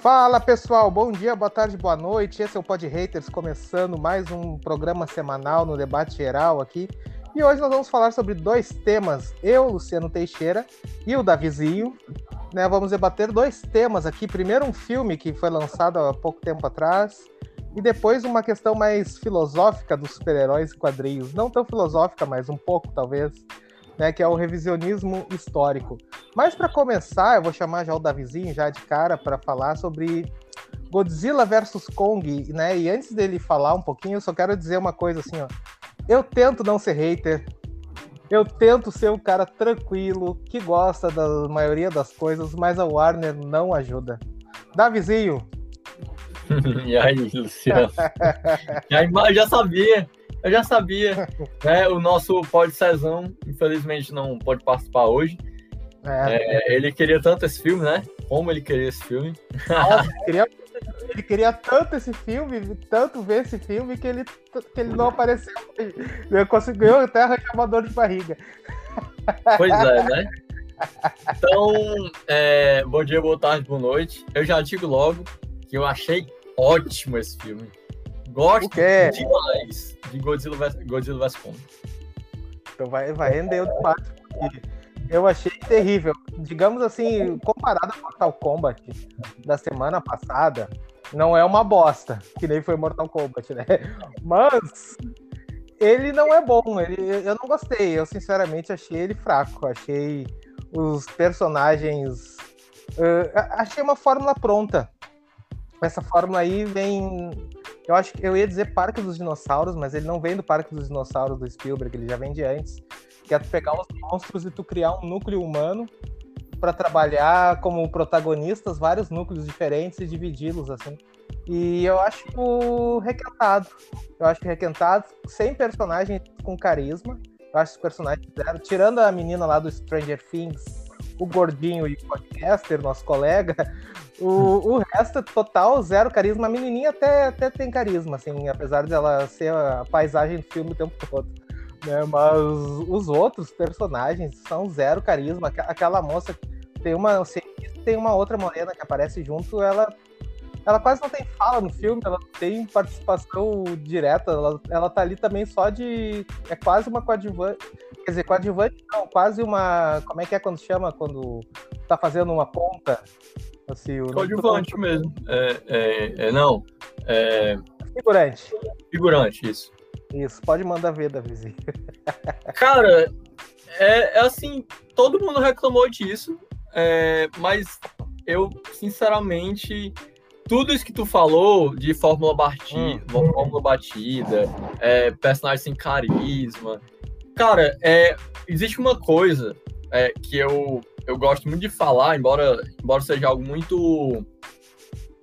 Fala pessoal, bom dia, boa tarde, boa noite. Esse é o Pod Haters começando mais um programa semanal no debate geral aqui. E hoje nós vamos falar sobre dois temas. Eu, Luciano Teixeira, e o Davizinho. Né, vamos debater dois temas aqui. Primeiro, um filme que foi lançado há pouco tempo atrás. E depois, uma questão mais filosófica dos super-heróis e quadrinhos. Não tão filosófica, mas um pouco, talvez. Né, que é o revisionismo histórico. Mas para começar, eu vou chamar já o Davizinho já de cara para falar sobre Godzilla versus Kong, né? E antes dele falar um pouquinho, eu só quero dizer uma coisa assim, ó. Eu tento não ser hater. Eu tento ser um cara tranquilo, que gosta da maioria das coisas, mas a Warner não ajuda. Davizinho. e aí, Luciano? eu já sabia. Eu já sabia. Né? O nosso Pod Cezão, infelizmente, não pode participar hoje. É. É, ele queria tanto esse filme, né? Como ele queria esse filme. Nossa, ele, queria, ele queria tanto esse filme, tanto ver esse filme, que ele, que ele não apareceu. Ele conseguiu até arranjar uma dor de barriga. Pois é, né? Então, é, bom dia, boa tarde, boa noite. Eu já digo logo que eu achei ótimo esse filme. Gosto demais de Godzilla vs, Godzilla vs Kong. Então vai, vai render o debate. Eu achei terrível. Digamos assim, comparado ao Mortal Kombat da semana passada, não é uma bosta, que nem foi Mortal Kombat, né? Mas ele não é bom. Ele, eu não gostei. Eu sinceramente achei ele fraco. Achei os personagens. Uh, achei uma fórmula pronta. Essa fórmula aí vem. Eu acho que eu ia dizer Parque dos Dinossauros, mas ele não vem do Parque dos Dinossauros do Spielberg, ele já vem de antes que é tu pegar os monstros e tu criar um núcleo humano para trabalhar como protagonistas vários núcleos diferentes e dividi-los assim. E eu acho requentado. Eu acho requentado, sem personagem com carisma. Eu acho os personagens zero. Tirando a menina lá do Stranger Things, o gordinho e o podcaster, nosso colega, o, o resto é total zero carisma. A menininha até, até tem carisma, assim, apesar de ela ser a paisagem do filme o tempo todo né? Mas os outros personagens são zero carisma. Aquela moça tem uma tem uma outra morena que aparece junto, ela ela quase não tem fala no filme, ela tem participação direta, ela, ela tá ali também só de. É quase uma coadjuvante. Quer dizer, coadjuvante não, quase uma. Como é que é quando chama? Quando tá fazendo uma ponta? Assim, o coadjuvante mesmo. É, é, é, não. É... Figurante. Figurante, isso. Isso, pode mandar ver, Davizinho. Cara, é, é, assim, todo mundo reclamou disso, é, mas eu, sinceramente, tudo isso que tu falou de fórmula batida, hum. fórmula batida, é, personagem sem carisma, cara, é, existe uma coisa é, que eu, eu gosto muito de falar, embora, embora seja algo muito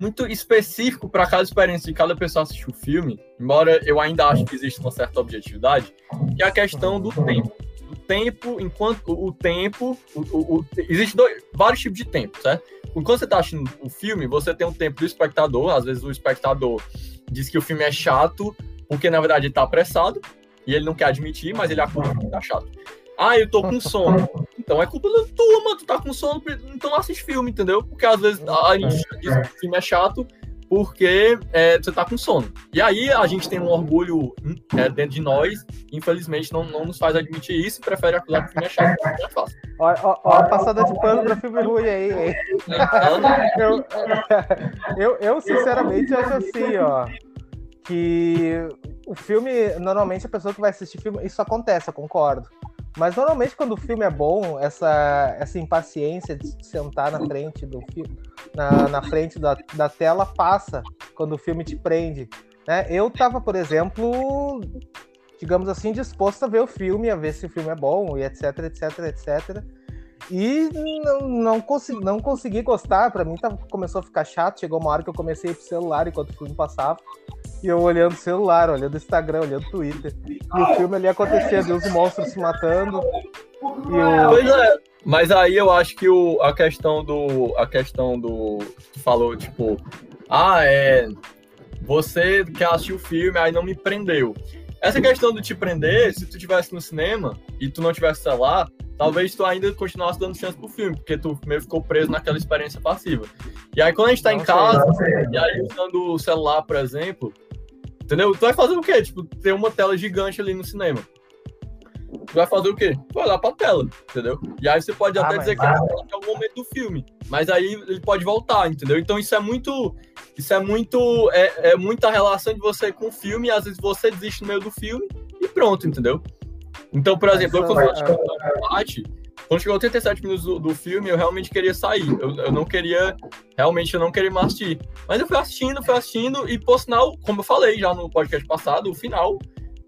muito específico para cada experiência de cada pessoa assistir o filme, embora eu ainda acho que existe uma certa objetividade, que é a questão do tempo. O tempo, enquanto o, tempo, o, o, o existe dois, vários tipos de tempo, certo? Enquanto você está assistindo o filme, você tem um tempo do espectador, às vezes o espectador diz que o filme é chato, porque na verdade ele está apressado, e ele não quer admitir, mas ele acusa que tá chato. Ah, eu tô com sono. Então é culpa da tua, mano. Tu tá com sono, então assiste filme, entendeu? Porque às vezes a gente diz que o filme é chato porque é, você tá com sono. E aí a gente tem um orgulho é, dentro de nós, infelizmente não, não nos faz admitir isso e prefere acusar que o filme é chato. Não é fácil. A passada de pano pra filme ruim aí. aí. Eu, eu, eu, sinceramente, acho assim, ó. Que o filme, normalmente a pessoa que vai assistir filme, isso acontece, eu concordo. Mas normalmente quando o filme é bom, essa, essa impaciência de sentar na frente do filme, na, na frente da, da tela passa quando o filme te prende. Né? Eu tava, por exemplo, digamos assim, disposto a ver o filme, a ver se o filme é bom e etc, etc, etc. E não, não, consegui, não consegui gostar, para mim tava, começou a ficar chato. Chegou uma hora que eu comecei pro celular enquanto o filme passava. E eu olhando o celular, olhando o Instagram, olhando o Twitter. E o filme ali acontecia, os monstros se matando. Pois é, mas aí eu acho que o, a questão do. A questão do. Tu falou, tipo, ah, é. Você quer assistir o filme, aí não me prendeu. Essa questão de te prender, se tu tivesse no cinema e tu não tivesse celular, talvez tu ainda continuasse dando chance pro filme, porque tu meio ficou preso naquela experiência passiva. E aí quando a gente tá não em casa, sei, e aí usando o celular, por exemplo, entendeu? Tu vai fazer o quê? Tipo, ter uma tela gigante ali no cinema. Tu vai fazer o quê? Vai olhar pra tela, entendeu? E aí você pode ah, até dizer que é algum momento do filme, mas aí ele pode voltar, entendeu? Então isso é muito. Isso é muito. É, é muita relação de você com o filme, e às vezes você desiste no meio do filme e pronto, entendeu? Então, por exemplo, eu quando parte, quando chegou 87 minutos do, do, filme, eu realmente queria sair. Eu, eu, não queria, realmente, eu não queria mais assistir. Mas eu fui assistindo, fui assistindo, e por sinal, como eu falei já no podcast passado, o final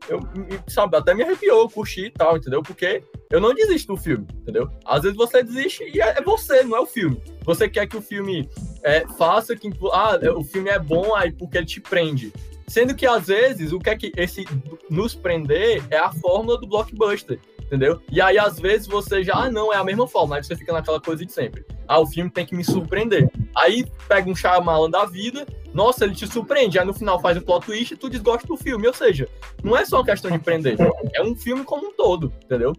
eu, sabe, até me arrepiou, curti e tal, entendeu? Porque eu não desisto do filme, entendeu? Às vezes você desiste e é, é você, não é o filme. Você quer que o filme é, faça que. Ah, o filme é bom aí porque ele te prende. Sendo que às vezes o que é que esse nos prender é a fórmula do blockbuster entendeu? E aí, às vezes, você já, ah, não, é a mesma forma, aí você fica naquela coisa de sempre. Ah, o filme tem que me surpreender. Aí pega um Shyamalan da vida, nossa, ele te surpreende, aí no final faz um plot twist e tu desgosta do filme. Ou seja, não é só uma questão de prender, é um filme como um todo, entendeu?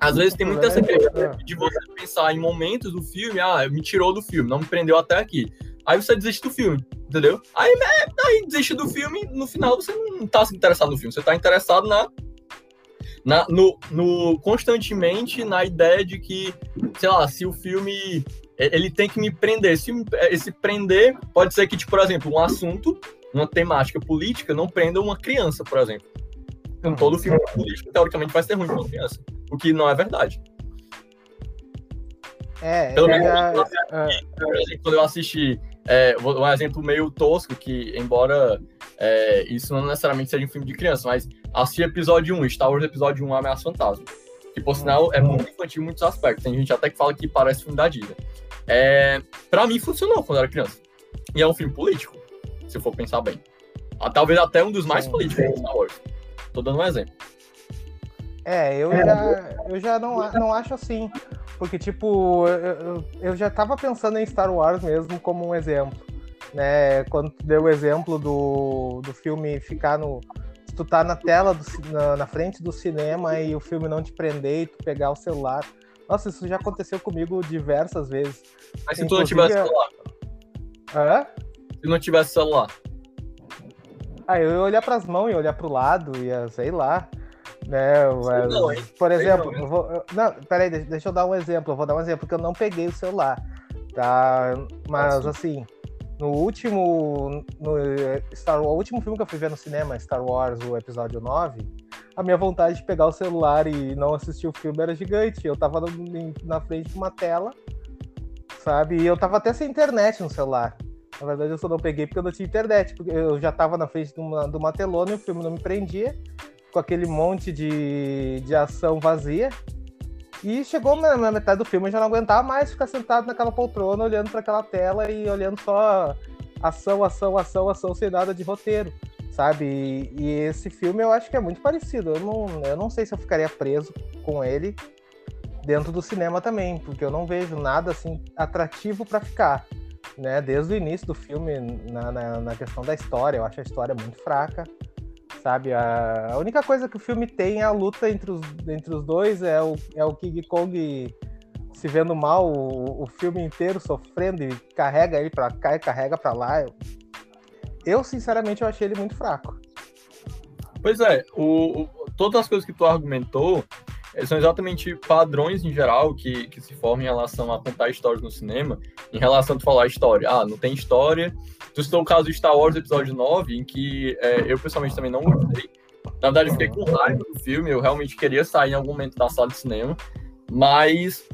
Às vezes tem muita essa questão de você pensar em momentos do filme, ah, me tirou do filme, não me prendeu até aqui. Aí você desiste do filme, entendeu? Aí, aí desiste do filme, no final você não tá interessado no filme, você tá interessado na na, no, no, constantemente na ideia de que, sei lá, se o filme ele tem que me prender. Se esse prender pode ser que, tipo, por exemplo, um assunto, uma temática política não prenda uma criança, por exemplo. Então, todo filme político, teoricamente, vai ser ruim para uma criança. O que não é verdade. É, Pelo menos já... quando eu assisti, é, um exemplo meio tosco, que embora é, isso não necessariamente seja um filme de criança, mas assisti episódio 1, Star Wars episódio 1, Ameaça Fantasma. Que, por sinal, é muito infantil em muitos aspectos. Tem gente até que fala que parece filme da Disney. É, pra mim, funcionou quando eu era criança. E é um filme político, se for pensar bem. Ah, talvez até um dos mais sim, políticos sim. Star Wars. Tô dando um exemplo. É, eu já, eu já não, não acho assim. Porque, tipo, eu, eu já tava pensando em Star Wars mesmo como um exemplo. Né? Quando tu deu o exemplo do, do filme ficar no, tu tá na tela, do, na, na, frente do cinema e o filme não te prender e tu pegar o celular. Nossa, isso já aconteceu comigo diversas vezes. Mas se tu não tivesse celular? Hã? Se não tivesse celular? Ah, eu ia olhar pras mãos, ia olhar pro lado, ia, sei lá. Né, mas, não, por exemplo, não, eu vou, não, peraí, deixa, deixa eu dar um exemplo. Eu vou dar um exemplo, porque eu não peguei o celular. Tá? Mas assim no último. No Star Wars, o último filme que eu fui ver no cinema, Star Wars, o episódio 9, a minha vontade de pegar o celular e não assistir o filme era gigante. Eu tava na frente de uma tela, sabe? E eu tava até sem internet no celular. Na verdade, eu só não peguei porque eu não tinha internet, porque eu já tava na frente de uma, de uma telona e o filme não me prendia, com aquele monte de, de ação vazia. E chegou na metade do filme, eu já não aguentava mais ficar sentado naquela poltrona, olhando para aquela tela e olhando só ação, ação, ação, ação, sem nada de roteiro, sabe? E, e, esse filme eu acho que é muito parecido. Eu não, eu não sei se eu ficaria preso com ele dentro do cinema também, porque eu não vejo nada assim atrativo para ficar. Né, desde o início do filme, na, na, na questão da história, eu acho a história muito fraca sabe? A, a, única coisa que o filme tem é a luta entre os, entre os dois, é o, é o King Kong se vendo mal o, o filme inteiro sofrendo e carrega ele para cá e carrega para lá. Eu, sinceramente, eu achei ele muito fraco. Pois é, o, o, todas as coisas que tu argumentou são exatamente padrões em geral que, que se formam em relação a contar histórias no cinema, em relação a tu falar história. Ah, não tem história, Tu citou o caso de Star Wars Episódio 9, em que é, eu pessoalmente também não gostei. Na verdade, eu fiquei com raiva do filme, eu realmente queria sair em algum momento da sala de cinema, mas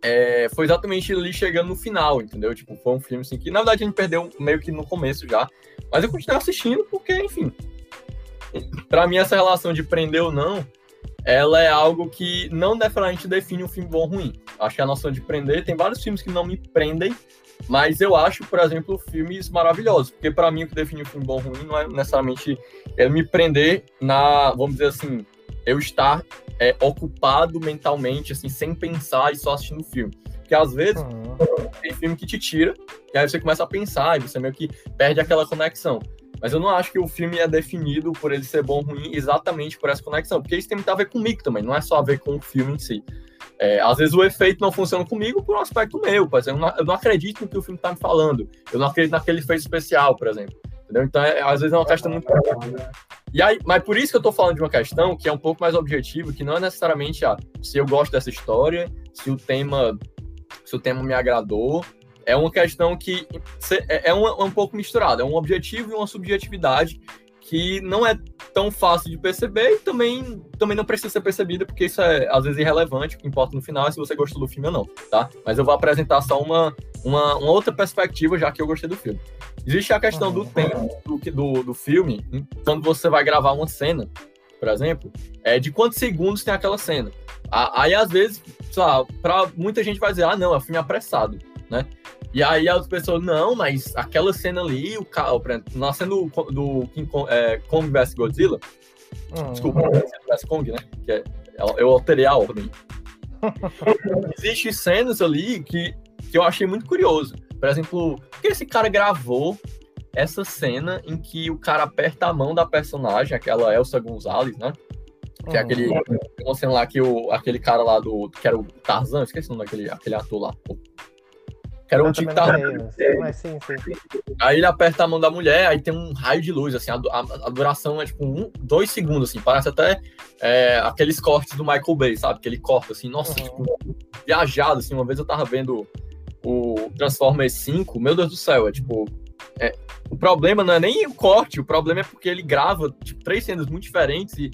é, foi exatamente ali chegando no final, entendeu? Tipo, foi um filme assim que, na verdade, a gente perdeu meio que no começo já, mas eu continuei assistindo porque, enfim, para mim essa relação de prender ou não, ela é algo que não necessariamente define um filme bom ou ruim. Acho que a noção de prender, tem vários filmes que não me prendem, mas eu acho, por exemplo, filmes maravilhosos, porque para mim o que define um filme bom ou ruim não é necessariamente ele me prender na, vamos dizer assim, eu estar é, ocupado mentalmente, assim, sem pensar e só assistindo o filme. Porque às vezes uhum. tem filme que te tira, e aí você começa a pensar, e você meio que perde aquela conexão. Mas eu não acho que o filme é definido por ele ser bom ou ruim exatamente por essa conexão, porque isso tem muito a ver comigo também, não é só a ver com o filme em si. É, às vezes o efeito não funciona comigo por um aspecto meu, por exemplo, eu não, eu não acredito no que o filme está me falando, eu não acredito naquele efeito especial, por exemplo. Entendeu? Então, é, às vezes é uma questão muito. E aí, mas por isso que eu estou falando de uma questão que é um pouco mais objetiva, que não é necessariamente ah, se eu gosto dessa história, se o tema, se o tema me agradou. É uma questão que é, é um, um pouco misturado, é um objetivo e uma subjetividade que não é tão fácil de perceber e também, também não precisa ser percebida, porque isso é às vezes irrelevante, o que importa no final é se você gostou do filme ou não, tá? Mas eu vou apresentar só uma, uma, uma outra perspectiva, já que eu gostei do filme. Existe a questão do tempo do, do, do filme, quando você vai gravar uma cena, por exemplo, é de quantos segundos tem aquela cena. Aí, às vezes, sei lá, pra muita gente vai dizer, ah, não, é um filme apressado, né? E aí as pessoas, não, mas aquela cena ali, o carro, na cena do, do King Kong, é, Kong vs Godzilla, hum. desculpa, vs Kong, né? Que é, eu alterei a ordem. Existem cenas ali que, que eu achei muito curioso. Por exemplo, que esse cara gravou essa cena em que o cara aperta a mão da personagem, aquela Elsa Gonzalez, né? Que é aquele. Uhum. Uma cena lá que o, aquele cara lá do. Que era o Tarzan, esqueci o nome daquele aquele ator lá. Que era um tipo Mas sim, sim. Aí ele aperta a mão da mulher, aí tem um raio de luz, assim, a, a, a duração é tipo um, dois segundos, assim, parece até é, aqueles cortes do Michael Bay, sabe? Que ele corta, assim, nossa, uhum. tipo, viajado, assim, uma vez eu tava vendo o Transformers 5, meu Deus do céu, é tipo. É, o problema não é nem o corte, o problema é porque ele grava tipo, três cenas muito diferentes e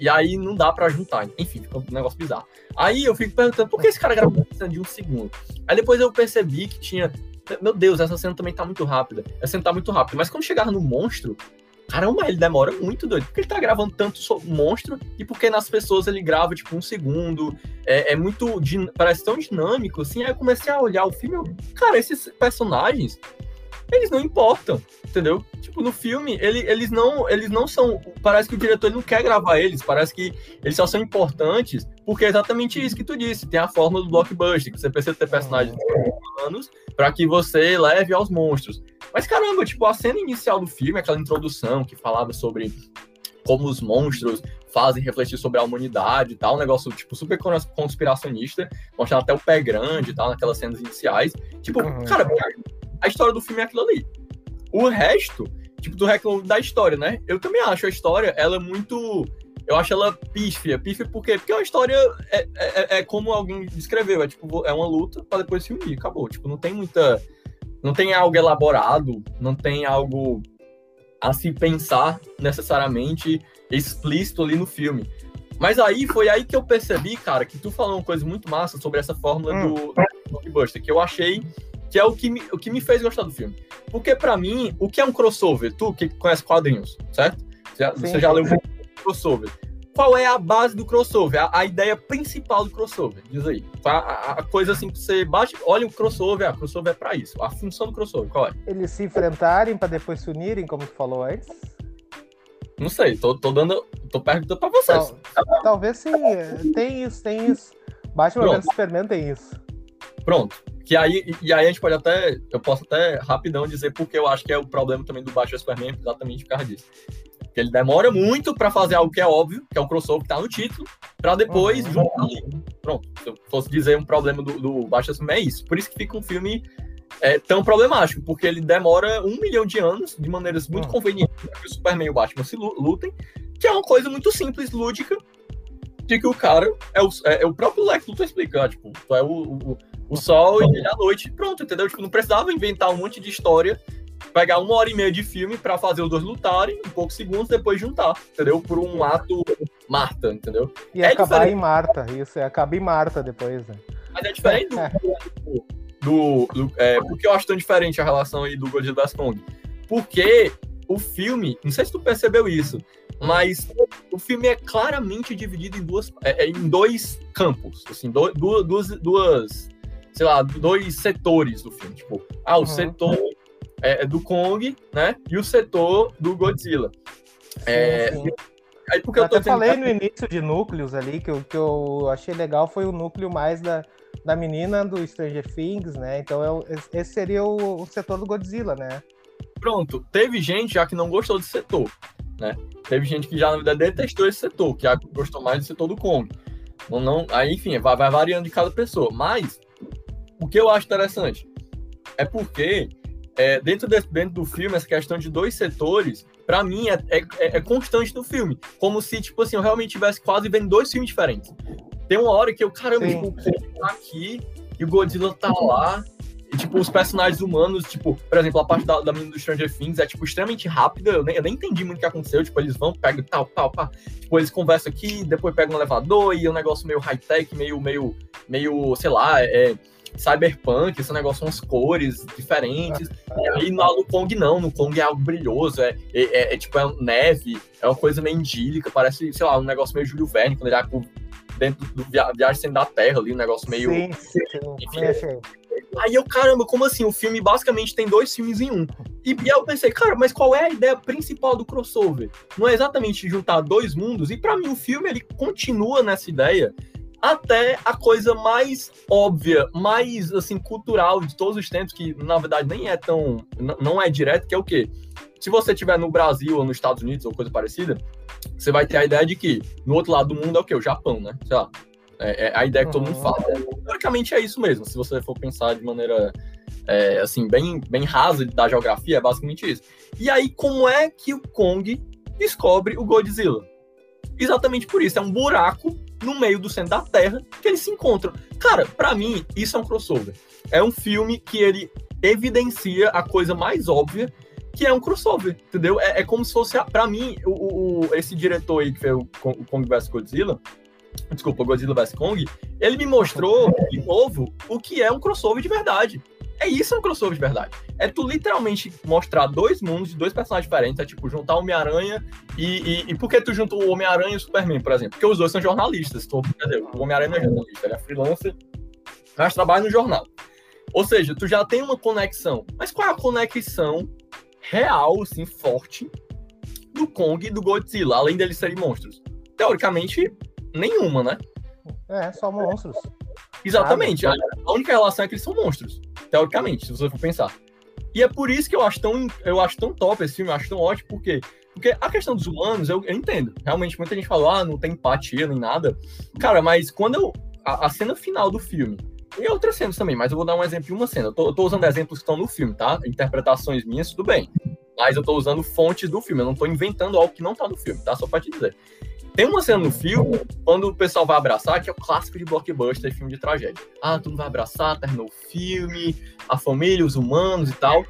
e aí não dá para juntar. Enfim, fica um negócio bizarro. Aí eu fico perguntando, por que esse cara gravou uma cena de um segundo? Aí depois eu percebi que tinha. Meu Deus, essa cena também tá muito rápida. Essa cena tá muito rápida. Mas quando chegava no monstro, caramba, ele demora muito doido. Porque ele tá gravando tanto monstro e porque nas pessoas ele grava, tipo, um segundo. É, é muito. Parece tão dinâmico, assim. Aí eu comecei a olhar o filme. Eu, cara, esses personagens eles não importam, entendeu? Tipo, no filme, ele, eles, não, eles não são. Parece que o diretor não quer gravar eles, parece que eles só são importantes, porque é exatamente isso que tu disse. Tem a fórmula do blockbuster, que você precisa ter personagens humanos para que você leve aos monstros. Mas caramba, tipo, a cena inicial do filme, aquela introdução que falava sobre como os monstros fazem refletir sobre a humanidade e tal, um negócio, tipo, super conspiracionista, mostrando até o pé grande e tal, naquelas cenas iniciais. Tipo, uhum. cara, a história do filme é aquilo ali. O resto, tipo, tu reclama da história, né? Eu também acho a história, ela é muito. Eu acho ela pífia. Pífia por quê? Porque a história é, é, é como alguém descreveu, é tipo, é uma luta para depois se unir, acabou. Tipo, não tem muita. Não tem algo elaborado, não tem algo a se pensar necessariamente explícito ali no filme. Mas aí foi aí que eu percebi, cara, que tu falou uma coisa muito massa sobre essa fórmula hum. do blockbuster, que eu achei que é o que me, o que me fez gostar do filme. Porque, para mim, o que é um crossover? Tu que conhece quadrinhos, certo? Você, sim, você já leu um crossover. Qual é a base do crossover? A, a, ideia principal do crossover? Diz aí. A, a, a coisa assim que você bate, olha o crossover, a crossover é pra isso. A função do crossover, qual é? Eles se enfrentarem para depois se unirem, como tu falou antes? Não sei, tô, tô dando. tô perguntando pra vocês. Tal, talvez sim, tem isso, tem isso. Batman vs Superman tem isso. Pronto. Que aí, e aí a gente pode até, eu posso até rapidão dizer porque eu acho que é o problema também do Batman Superman, exatamente por causa disso. Porque ele demora muito para fazer algo que é óbvio, que é o crossover que tá no título, para depois uhum. juntar ali. Pronto. Se eu fosse dizer um problema do, do Batman Superman, é isso. Por isso que fica um filme é, tão problemático, porque ele demora um milhão de anos, de maneiras muito uhum. convenientes, para que o Superman e o Batman se lutem, que é uma coisa muito simples, lúdica, de que o cara é o, é, é o próprio Lex Luthor explicar, tipo, tu é o, o, o sol e a noite, pronto, entendeu? Tipo, não precisava inventar um monte de história, pegar uma hora e meia de filme para fazer os dois lutarem, um poucos segundos, depois juntar, entendeu? Por um ato Marta, entendeu? E é acabar diferente. em Marta, isso, é acaba em Marta depois, né? Mas é diferente do. do, do é, por que eu acho tão diferente a relação aí do Godzilla vs Kong? Porque o filme, não sei se tu percebeu isso, mas o filme é claramente dividido em duas, é, é em dois campos, assim, do, duas, duas, sei lá, dois setores do filme, tipo, ah, o uhum. setor é, é, do Kong, né, e o setor do Godzilla. É, sim, sim. Aí porque eu, eu falei no início de núcleos ali que o que eu achei legal foi o núcleo mais da, da menina do Stranger Things, né? Então eu, esse seria o, o setor do Godzilla, né? Pronto, teve gente já que não gostou desse setor, né? Teve gente que já, na verdade, detestou esse setor, que gostou mais do setor do Kong. Ou não, aí, enfim, vai, vai variando de cada pessoa. Mas, o que eu acho interessante é porque, é, dentro, de, dentro do filme, essa questão de dois setores, para mim, é, é, é, constante no filme. Como se, tipo assim, eu realmente tivesse quase vendo dois filmes diferentes. Tem uma hora que eu, caramba, sim, tipo, o Kong tá aqui e o Godzilla tá lá. E, tipo, os personagens humanos, tipo, por exemplo, a parte da, da menina do Stranger Things é, tipo, extremamente rápida. Eu nem, eu nem entendi muito o que aconteceu. Tipo, eles vão, pegam tal, tal, pá. Tipo, eles conversam aqui, depois pegam um elevador e é um negócio meio high-tech, meio, meio, meio, sei lá, é, cyberpunk, esse negócio, umas cores diferentes. E aí no, no Kong não, no Kong é algo brilhoso, é, é, é, é tipo, é neve, é uma coisa meio indílica, parece, sei lá, um negócio meio Júlio Verne, quando ele é dentro do via Viagem da Terra ali, um negócio meio. Sim, sim, sim. Aí eu, caramba, como assim? O filme basicamente tem dois filmes em um. E, e aí eu pensei, cara, mas qual é a ideia principal do crossover? Não é exatamente juntar dois mundos? E para mim o filme ele continua nessa ideia até a coisa mais óbvia, mais assim cultural de todos os tempos, que na verdade nem é tão, não é direto, que é o quê? Se você estiver no Brasil ou nos Estados Unidos ou coisa parecida, você vai ter a ideia de que no outro lado do mundo é o quê? O Japão, né? Sei lá. É, é a ideia que todo mundo fala. Praticamente é isso mesmo, se você for pensar de maneira é, assim, bem, bem rasa da geografia, é basicamente isso. E aí, como é que o Kong descobre o Godzilla? Exatamente por isso, é um buraco no meio do centro da Terra que eles se encontram. Cara, para mim, isso é um crossover. É um filme que ele evidencia a coisa mais óbvia que é um crossover, entendeu? É, é como se fosse, para mim, o, o, esse diretor aí que fez o, Kong vs Godzilla, desculpa, Godzilla vs Kong, ele me mostrou de novo o que é um crossover de verdade. É isso, é um crossover de verdade. É tu literalmente mostrar dois mundos de dois personagens diferentes. É tipo, juntar o Homem-Aranha e, e, e. por que tu juntou o Homem-Aranha e o Superman, por exemplo? Porque os dois são jornalistas. Tô, quer dizer, o Homem-Aranha não é jornalista, ele é freelancer, mas trabalha no jornal. Ou seja, tu já tem uma conexão. Mas qual é a conexão real, assim, forte do Kong e do Godzilla, além deles serem monstros? Teoricamente, nenhuma, né? É, só monstros. Exatamente. A, a única relação é que eles são monstros, teoricamente, se você for pensar. E é por isso que eu acho tão, eu acho tão top esse filme, eu acho tão ótimo, porque porque a questão dos humanos, eu, eu, entendo. Realmente, muita gente falou, ah, não tem empatia nem nada. Cara, mas quando eu. A, a, cena final do filme, e outras cenas também, mas eu vou dar um exemplo de uma cena. Eu tô, eu tô usando exemplos que estão no filme, tá? Interpretações minhas, tudo bem. Mas eu tô usando fontes do filme, eu não tô inventando algo que não tá no filme, tá? Só pra te dizer. Tem uma cena no filme, quando o pessoal vai abraçar, que é o clássico de blockbuster, filme de tragédia. Ah, tu não vai abraçar, terminou o filme, a família, os humanos e tal.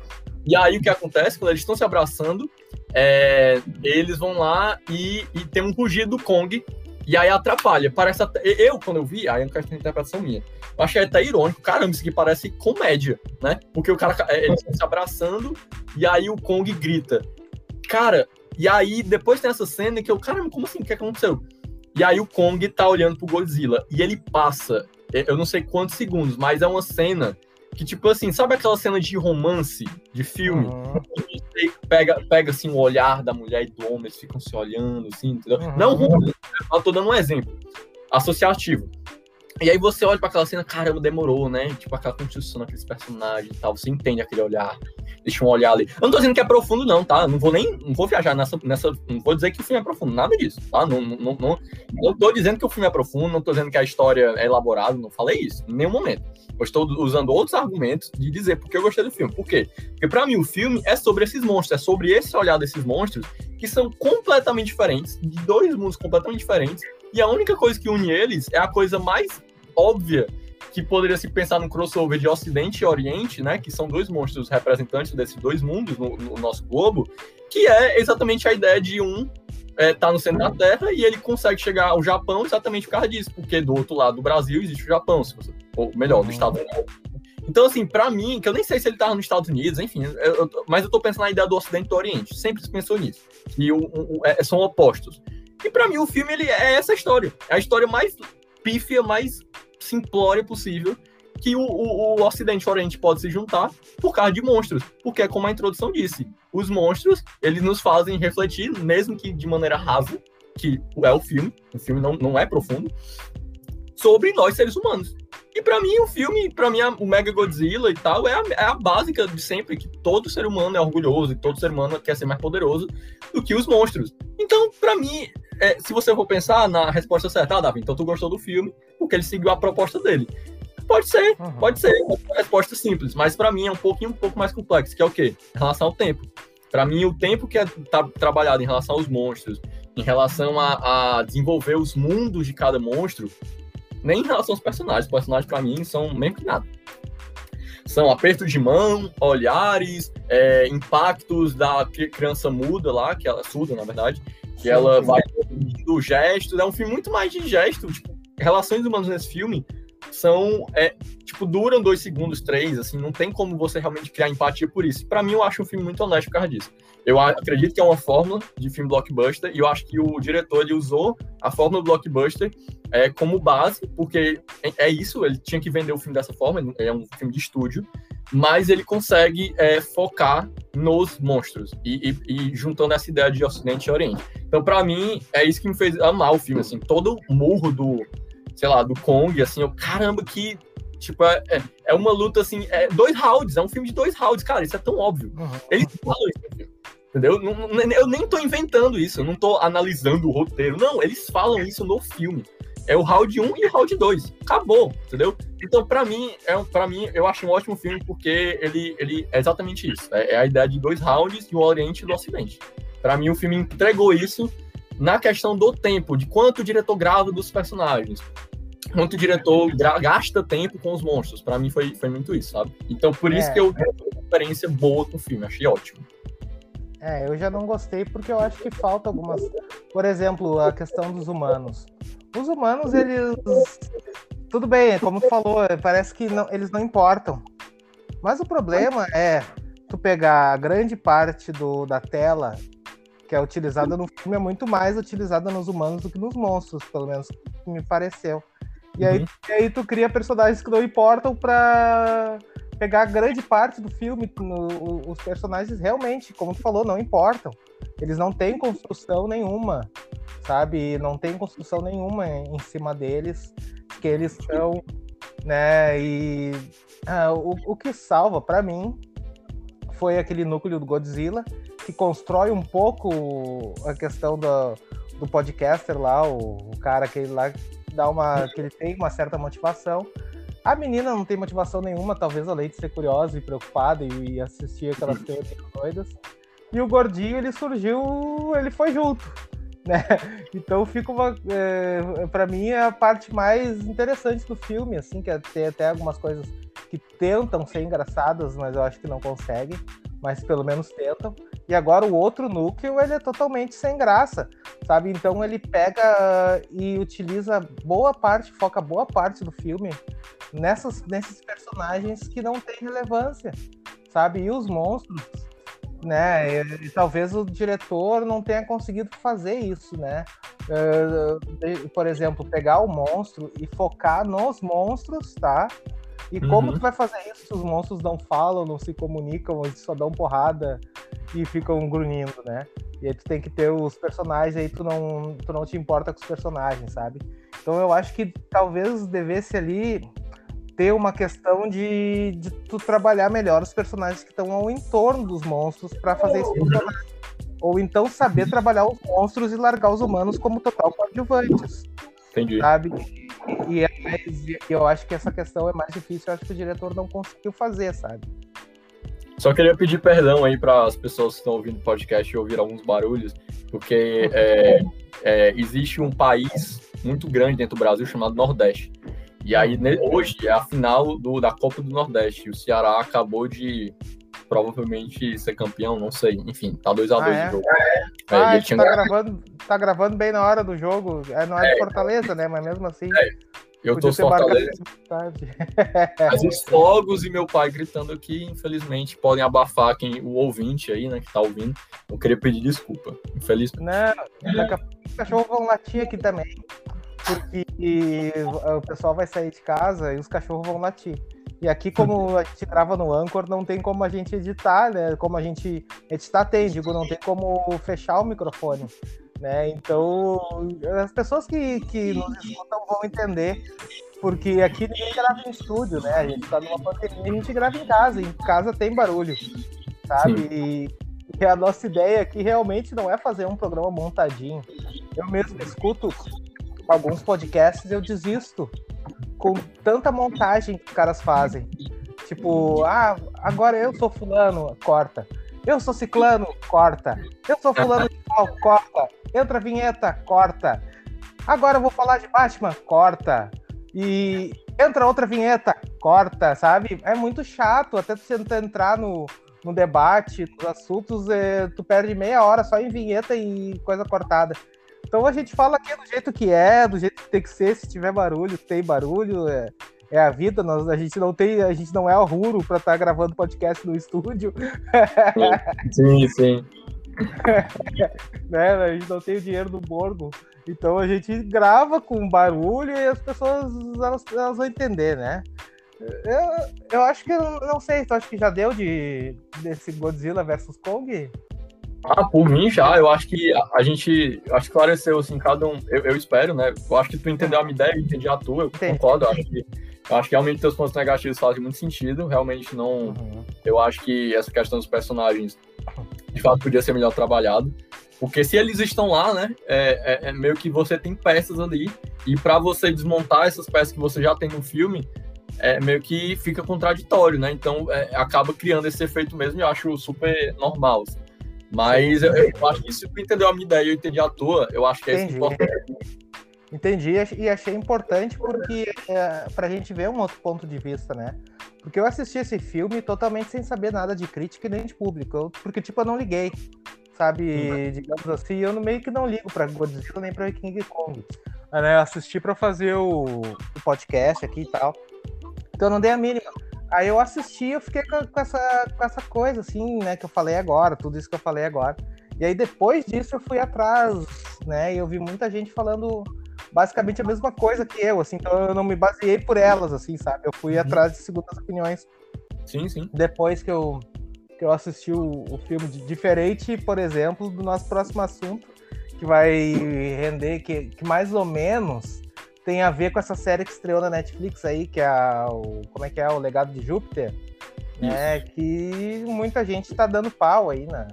E aí o que acontece, quando eles estão se abraçando, é, eles vão lá e, e tem um rugido do Kong, e aí atrapalha. Parece até, Eu, quando eu vi, aí é uma questão de interpretação minha. Eu achei até irônico. Caramba, isso aqui parece comédia, né? Porque o cara, é, eles estão se abraçando, e aí o Kong grita. Cara, e aí, depois tem essa cena que eu, caramba, como assim? O que aconteceu? E aí o Kong tá olhando pro Godzilla e ele passa, eu não sei quantos segundos, mas é uma cena que, tipo assim, sabe aquela cena de romance, de filme? Uhum. Pega, pega, assim, o olhar da mulher e do homem, eles ficam se olhando, assim, entendeu? Uhum. Não romance, eu tô dando um exemplo associativo. E aí você olha para aquela cena, caramba, demorou, né? Tipo, aquela construção daqueles personagens e tal, você entende aquele olhar deixa um olhar ali. Eu não tô dizendo que é profundo, não, tá? Não vou nem. Não vou viajar nessa. nessa não vou dizer que o filme é profundo, nada disso, tá? Não, não, não, não tô dizendo que o filme é profundo, não tô dizendo que a história é elaborada, não falei isso, em nenhum momento. Eu estou usando outros argumentos de dizer porque eu gostei do filme. Por quê? Porque para mim o filme é sobre esses monstros, é sobre esse olhar desses monstros que são completamente diferentes, de dois mundos completamente diferentes, e a única coisa que une eles é a coisa mais óbvia que poderia se pensar num crossover de Ocidente e Oriente, né, que são dois monstros representantes desses dois mundos no, no nosso globo, que é exatamente a ideia de um é, tá no centro da Terra e ele consegue chegar ao Japão exatamente por causa disso, porque do outro lado do Brasil existe o Japão, você, ou melhor, do Estados Unidos. Então, assim, para mim, que eu nem sei se ele tava nos Estados Unidos, enfim, eu, mas eu tô pensando na ideia do Ocidente e do Oriente, sempre se pensou nisso, que o, o, é, são opostos. E para mim o filme ele é essa história, é a história mais pífia, mais simplória possível que o, o, o Ocidente e o Oriente pode se juntar por causa de monstros. Porque, como a introdução disse, os monstros, eles nos fazem refletir, mesmo que de maneira rasa, que é o filme, o filme não, não é profundo, sobre nós, seres humanos. E para mim, o filme, para mim, o Mega Godzilla e tal, é a, é a básica de sempre, que todo ser humano é orgulhoso, e todo ser humano quer ser mais poderoso do que os monstros. Então, para mim, é, se você for pensar na resposta certa, ah, Davi, então tu gostou do filme porque ele seguiu a proposta dele. Pode ser, uhum. pode ser. É uma resposta simples, mas para mim é um pouquinho um pouco mais complexo, que é o quê? Em relação ao tempo. Para mim, o tempo que é tá trabalhado em relação aos monstros, em relação a, a, desenvolver os mundos de cada monstro, nem em relação aos personagens. Os personagens, para mim, são mesmo que nada. São aperto de mão, olhares, é, impactos da criança muda lá, que ela surda, na verdade, que sim, ela sim. vai do gesto. É um filme muito mais de gesto. Tipo, relações humanas nesse filme são é, tipo duram dois segundos, três, assim, não tem como você realmente criar empatia por isso. Para mim, eu acho um filme muito honesto por causa disso. Eu acredito que é uma fórmula de filme blockbuster e eu acho que o diretor ele usou a fórmula blockbuster é, como base, porque é, é isso, ele tinha que vender o filme dessa forma, é um filme de estúdio, mas ele consegue é, focar nos monstros e, e, e, juntando essa ideia de Ocidente e Oriente. Então, para mim, é isso que me fez amar o filme, assim, todo o murro do, sei lá, do Kong, assim, eu, caramba, que, tipo, é, é, é uma luta, assim, é dois rounds, é um filme de dois rounds, cara, isso é tão óbvio. Uhum. Eles falam isso no filme. Entendeu? Eu nem tô inventando isso, eu não tô analisando o roteiro. Não, eles falam isso no filme. É o round 1 e o round 2. Acabou, entendeu? Então, para mim, é para mim, eu acho um ótimo filme porque ele, ele é exatamente isso. É, é a ideia de dois rounds e o Oriente e o Ocidente. Para mim, o filme entregou isso na questão do tempo, de quanto o diretor grava dos personagens, quanto o diretor gasta tempo com os monstros. Para mim foi, foi muito isso, sabe? Então por isso é. que eu tenho uma experiência boa com o filme, achei ótimo. É, eu já não gostei porque eu acho que falta algumas. Por exemplo, a questão dos humanos. Os humanos, eles. Tudo bem, como tu falou, parece que não, eles não importam. Mas o problema é tu pegar a grande parte do, da tela que é utilizada no filme é muito mais utilizada nos humanos do que nos monstros, pelo menos me pareceu. E aí, uhum. e aí tu cria personagens que não importam pra pegar grande parte do filme. No, os personagens realmente, como tu falou, não importam. Eles não têm construção nenhuma, sabe? Não tem construção nenhuma em cima deles, que eles são, né? E ah, o, o que salva para mim foi aquele núcleo do Godzilla que constrói um pouco a questão do, do podcaster lá, o, o cara que lá dá uma que ele tem uma certa motivação. A menina não tem motivação nenhuma, talvez a Leite ser curiosa e preocupada e, e assistir aquelas coisas doidas. E o gordinho, ele surgiu, ele foi junto, né? Então fica uma, é, para mim é a parte mais interessante do filme, assim, que é ter até algumas coisas que tentam ser engraçadas, mas eu acho que não conseguem, mas pelo menos tentam. E agora o outro núcleo, ele é totalmente sem graça, sabe? Então ele pega e utiliza boa parte, foca boa parte do filme nessas, nesses personagens que não têm relevância, sabe? E os monstros, né? E, e talvez o diretor não tenha conseguido fazer isso, né? Uh, por exemplo, pegar o monstro e focar nos monstros, tá? E como uhum. tu vai fazer isso se os monstros não falam, não se comunicam, eles só dão porrada e ficam grunhindo, né? E aí tu tem que ter os personagens, aí tu não, tu não te importa com os personagens, sabe? Então eu acho que talvez devesse ali ter uma questão de, de tu trabalhar melhor os personagens que estão ao entorno dos monstros para fazer isso funcionar. Ou então saber trabalhar os monstros e largar os humanos como total coadjuvantes. Entendi. Sabe? E, é eu acho que essa questão é mais difícil, eu acho que o diretor não conseguiu fazer, sabe? Só queria pedir perdão aí para as pessoas que estão ouvindo o podcast e ouvir alguns barulhos, porque é, é, existe um país muito grande dentro do Brasil chamado Nordeste. E aí, hoje é a final do, da Copa do Nordeste. E o Ceará acabou de provavelmente ser campeão, não sei. Enfim, tá 2x2 ah, é? jogo. É, ah, é, tá, gravando, tá gravando bem na hora do jogo. É, não é, de é. Fortaleza, né? Mas mesmo assim. É. Eu tô Fortaleza. Mas os fogos e meu pai gritando aqui, infelizmente, podem abafar quem, o ouvinte aí, né, que tá ouvindo. Eu queria pedir desculpa, infelizmente. Não, daqui a pouco os cachorros vão latir aqui também. Porque o pessoal vai sair de casa e os cachorros vão latir. E aqui, como a gente grava no Anchor, não tem como a gente editar, né? Como a gente editar tem, digo, não tem como fechar o microfone. Né? Então, as pessoas que, que nos escutam vão entender, porque aqui ninguém grava em estúdio, né? A gente está numa pandemia, a gente grava em casa, em casa tem barulho, sabe? E, e, a nossa ideia aqui realmente não é fazer um programa montadinho, Eu mesmo escuto alguns podcasts eu desisto com tanta montagem que os caras fazem. Tipo, ah, agora eu sou fulano, corta. Eu sou ciclano, corta. Eu sou fulano de tal, corta. Entra a vinheta, corta. Agora eu vou falar de Batman, corta. E entra outra vinheta, corta, sabe? É muito chato, até tu entrar no, no debate, nos assuntos, é, tu perde meia hora só em vinheta e coisa cortada. Então a gente fala aqui do jeito que é, do jeito que tem que ser, se tiver barulho, tem barulho, é, é a vida, nós, a gente não tem, a gente não é o Ruro para estar tá gravando podcast no estúdio. Sim, sim. né? A gente não tem o dinheiro do Borgo. Então a gente grava com barulho e as pessoas elas, elas vão entender, né? Eu, eu acho que não sei, tu acha que já deu de desse Godzilla versus Kong? Ah, por mim já, eu acho que a, gente acho que esclareceu assim, cada um, eu, eu, espero, né? Eu acho que tu entendeu a minha ideia, eu entendi a tua, eu Entendi. concordo, eu acho que eu acho que realmente teus pontos negativos fazem muito sentido, realmente não, uhum. eu acho que essa questão dos personagens de fato podia ser melhor trabalhado. Porque se eles estão lá, né, é, é, é meio que você tem peças ali, e para você desmontar essas peças que você já tem no filme, é meio que fica contraditório, né? Então é, acaba criando esse efeito mesmo e eu acho super normal. Assim. Mas eu, eu, acho que se tu entendeu a minha ideia e eu entendi a tua, eu acho que é isso importante. Entendi e achei importante porque é, pra gente ver um outro ponto de vista, né? Porque eu assisti esse filme totalmente sem saber nada de crítica e nem de público, porque tipo eu não liguei sabe? Uhum. Digamos assim, eu no meio que não ligo para Godzilla nem para King Kong. Né? Eu assisti para fazer o, o, podcast aqui e tal. Então eu não dei a mínima. Aí eu assisti, eu fiquei com, com, essa, com essa coisa, assim, né, que eu falei agora, tudo isso que eu falei agora. E aí depois disso eu fui atrás, né, e eu vi muita gente falando basicamente a mesma coisa que eu, assim, então eu não me baseei por elas, assim, sabe? Eu fui uhum. atrás de segundas opiniões. Sim, sim. Depois que eu, que eu assisti o, o filme de, diferente, por exemplo, do nosso próximo assunto, que vai render, que, que mais ou menos tem a ver com essa série que estreou na Netflix aí, que é o. Como é que é? O Legado de Júpiter. Né, que muita gente está dando pau aí na,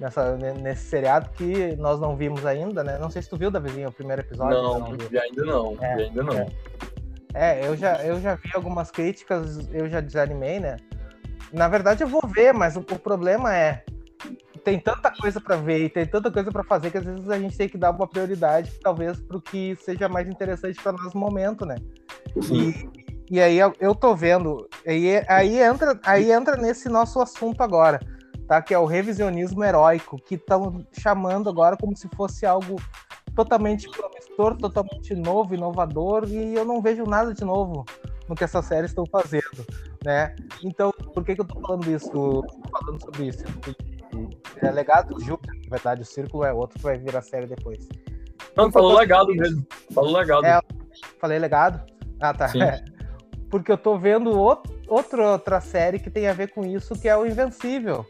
nessa, nesse seriado que nós não vimos ainda, né? Não sei se tu viu, Davizinho, o primeiro episódio. Não, não ainda não. É, ainda não. É. é, eu, já, eu já vi algumas críticas, eu já desanimei, né? Na verdade, eu vou ver, mas o, o problema é tem tanta coisa para ver e tem tanta coisa para fazer que às vezes a gente tem que dar uma prioridade, talvez, para o que seja mais interessante para nós no momento, né? E, e aí eu, eu tô vendo, aí, aí, entra, aí entra nesse nosso assunto agora, tá? Que é o revisionismo heróico, que estão chamando agora como se fosse algo totalmente promissor, totalmente novo, inovador, e eu não vejo nada de novo no que essas séries estão fazendo, né? Então, por que, que eu tô falando isso? falando sobre isso? É legado do Júpiter, na verdade, o Círculo é outro que vai vir a série depois. Não, falou legado mesmo. Falou legado. É, falei legado? Ah, tá. Porque eu tô vendo outro, outra série que tem a ver com isso, que é o Invencível.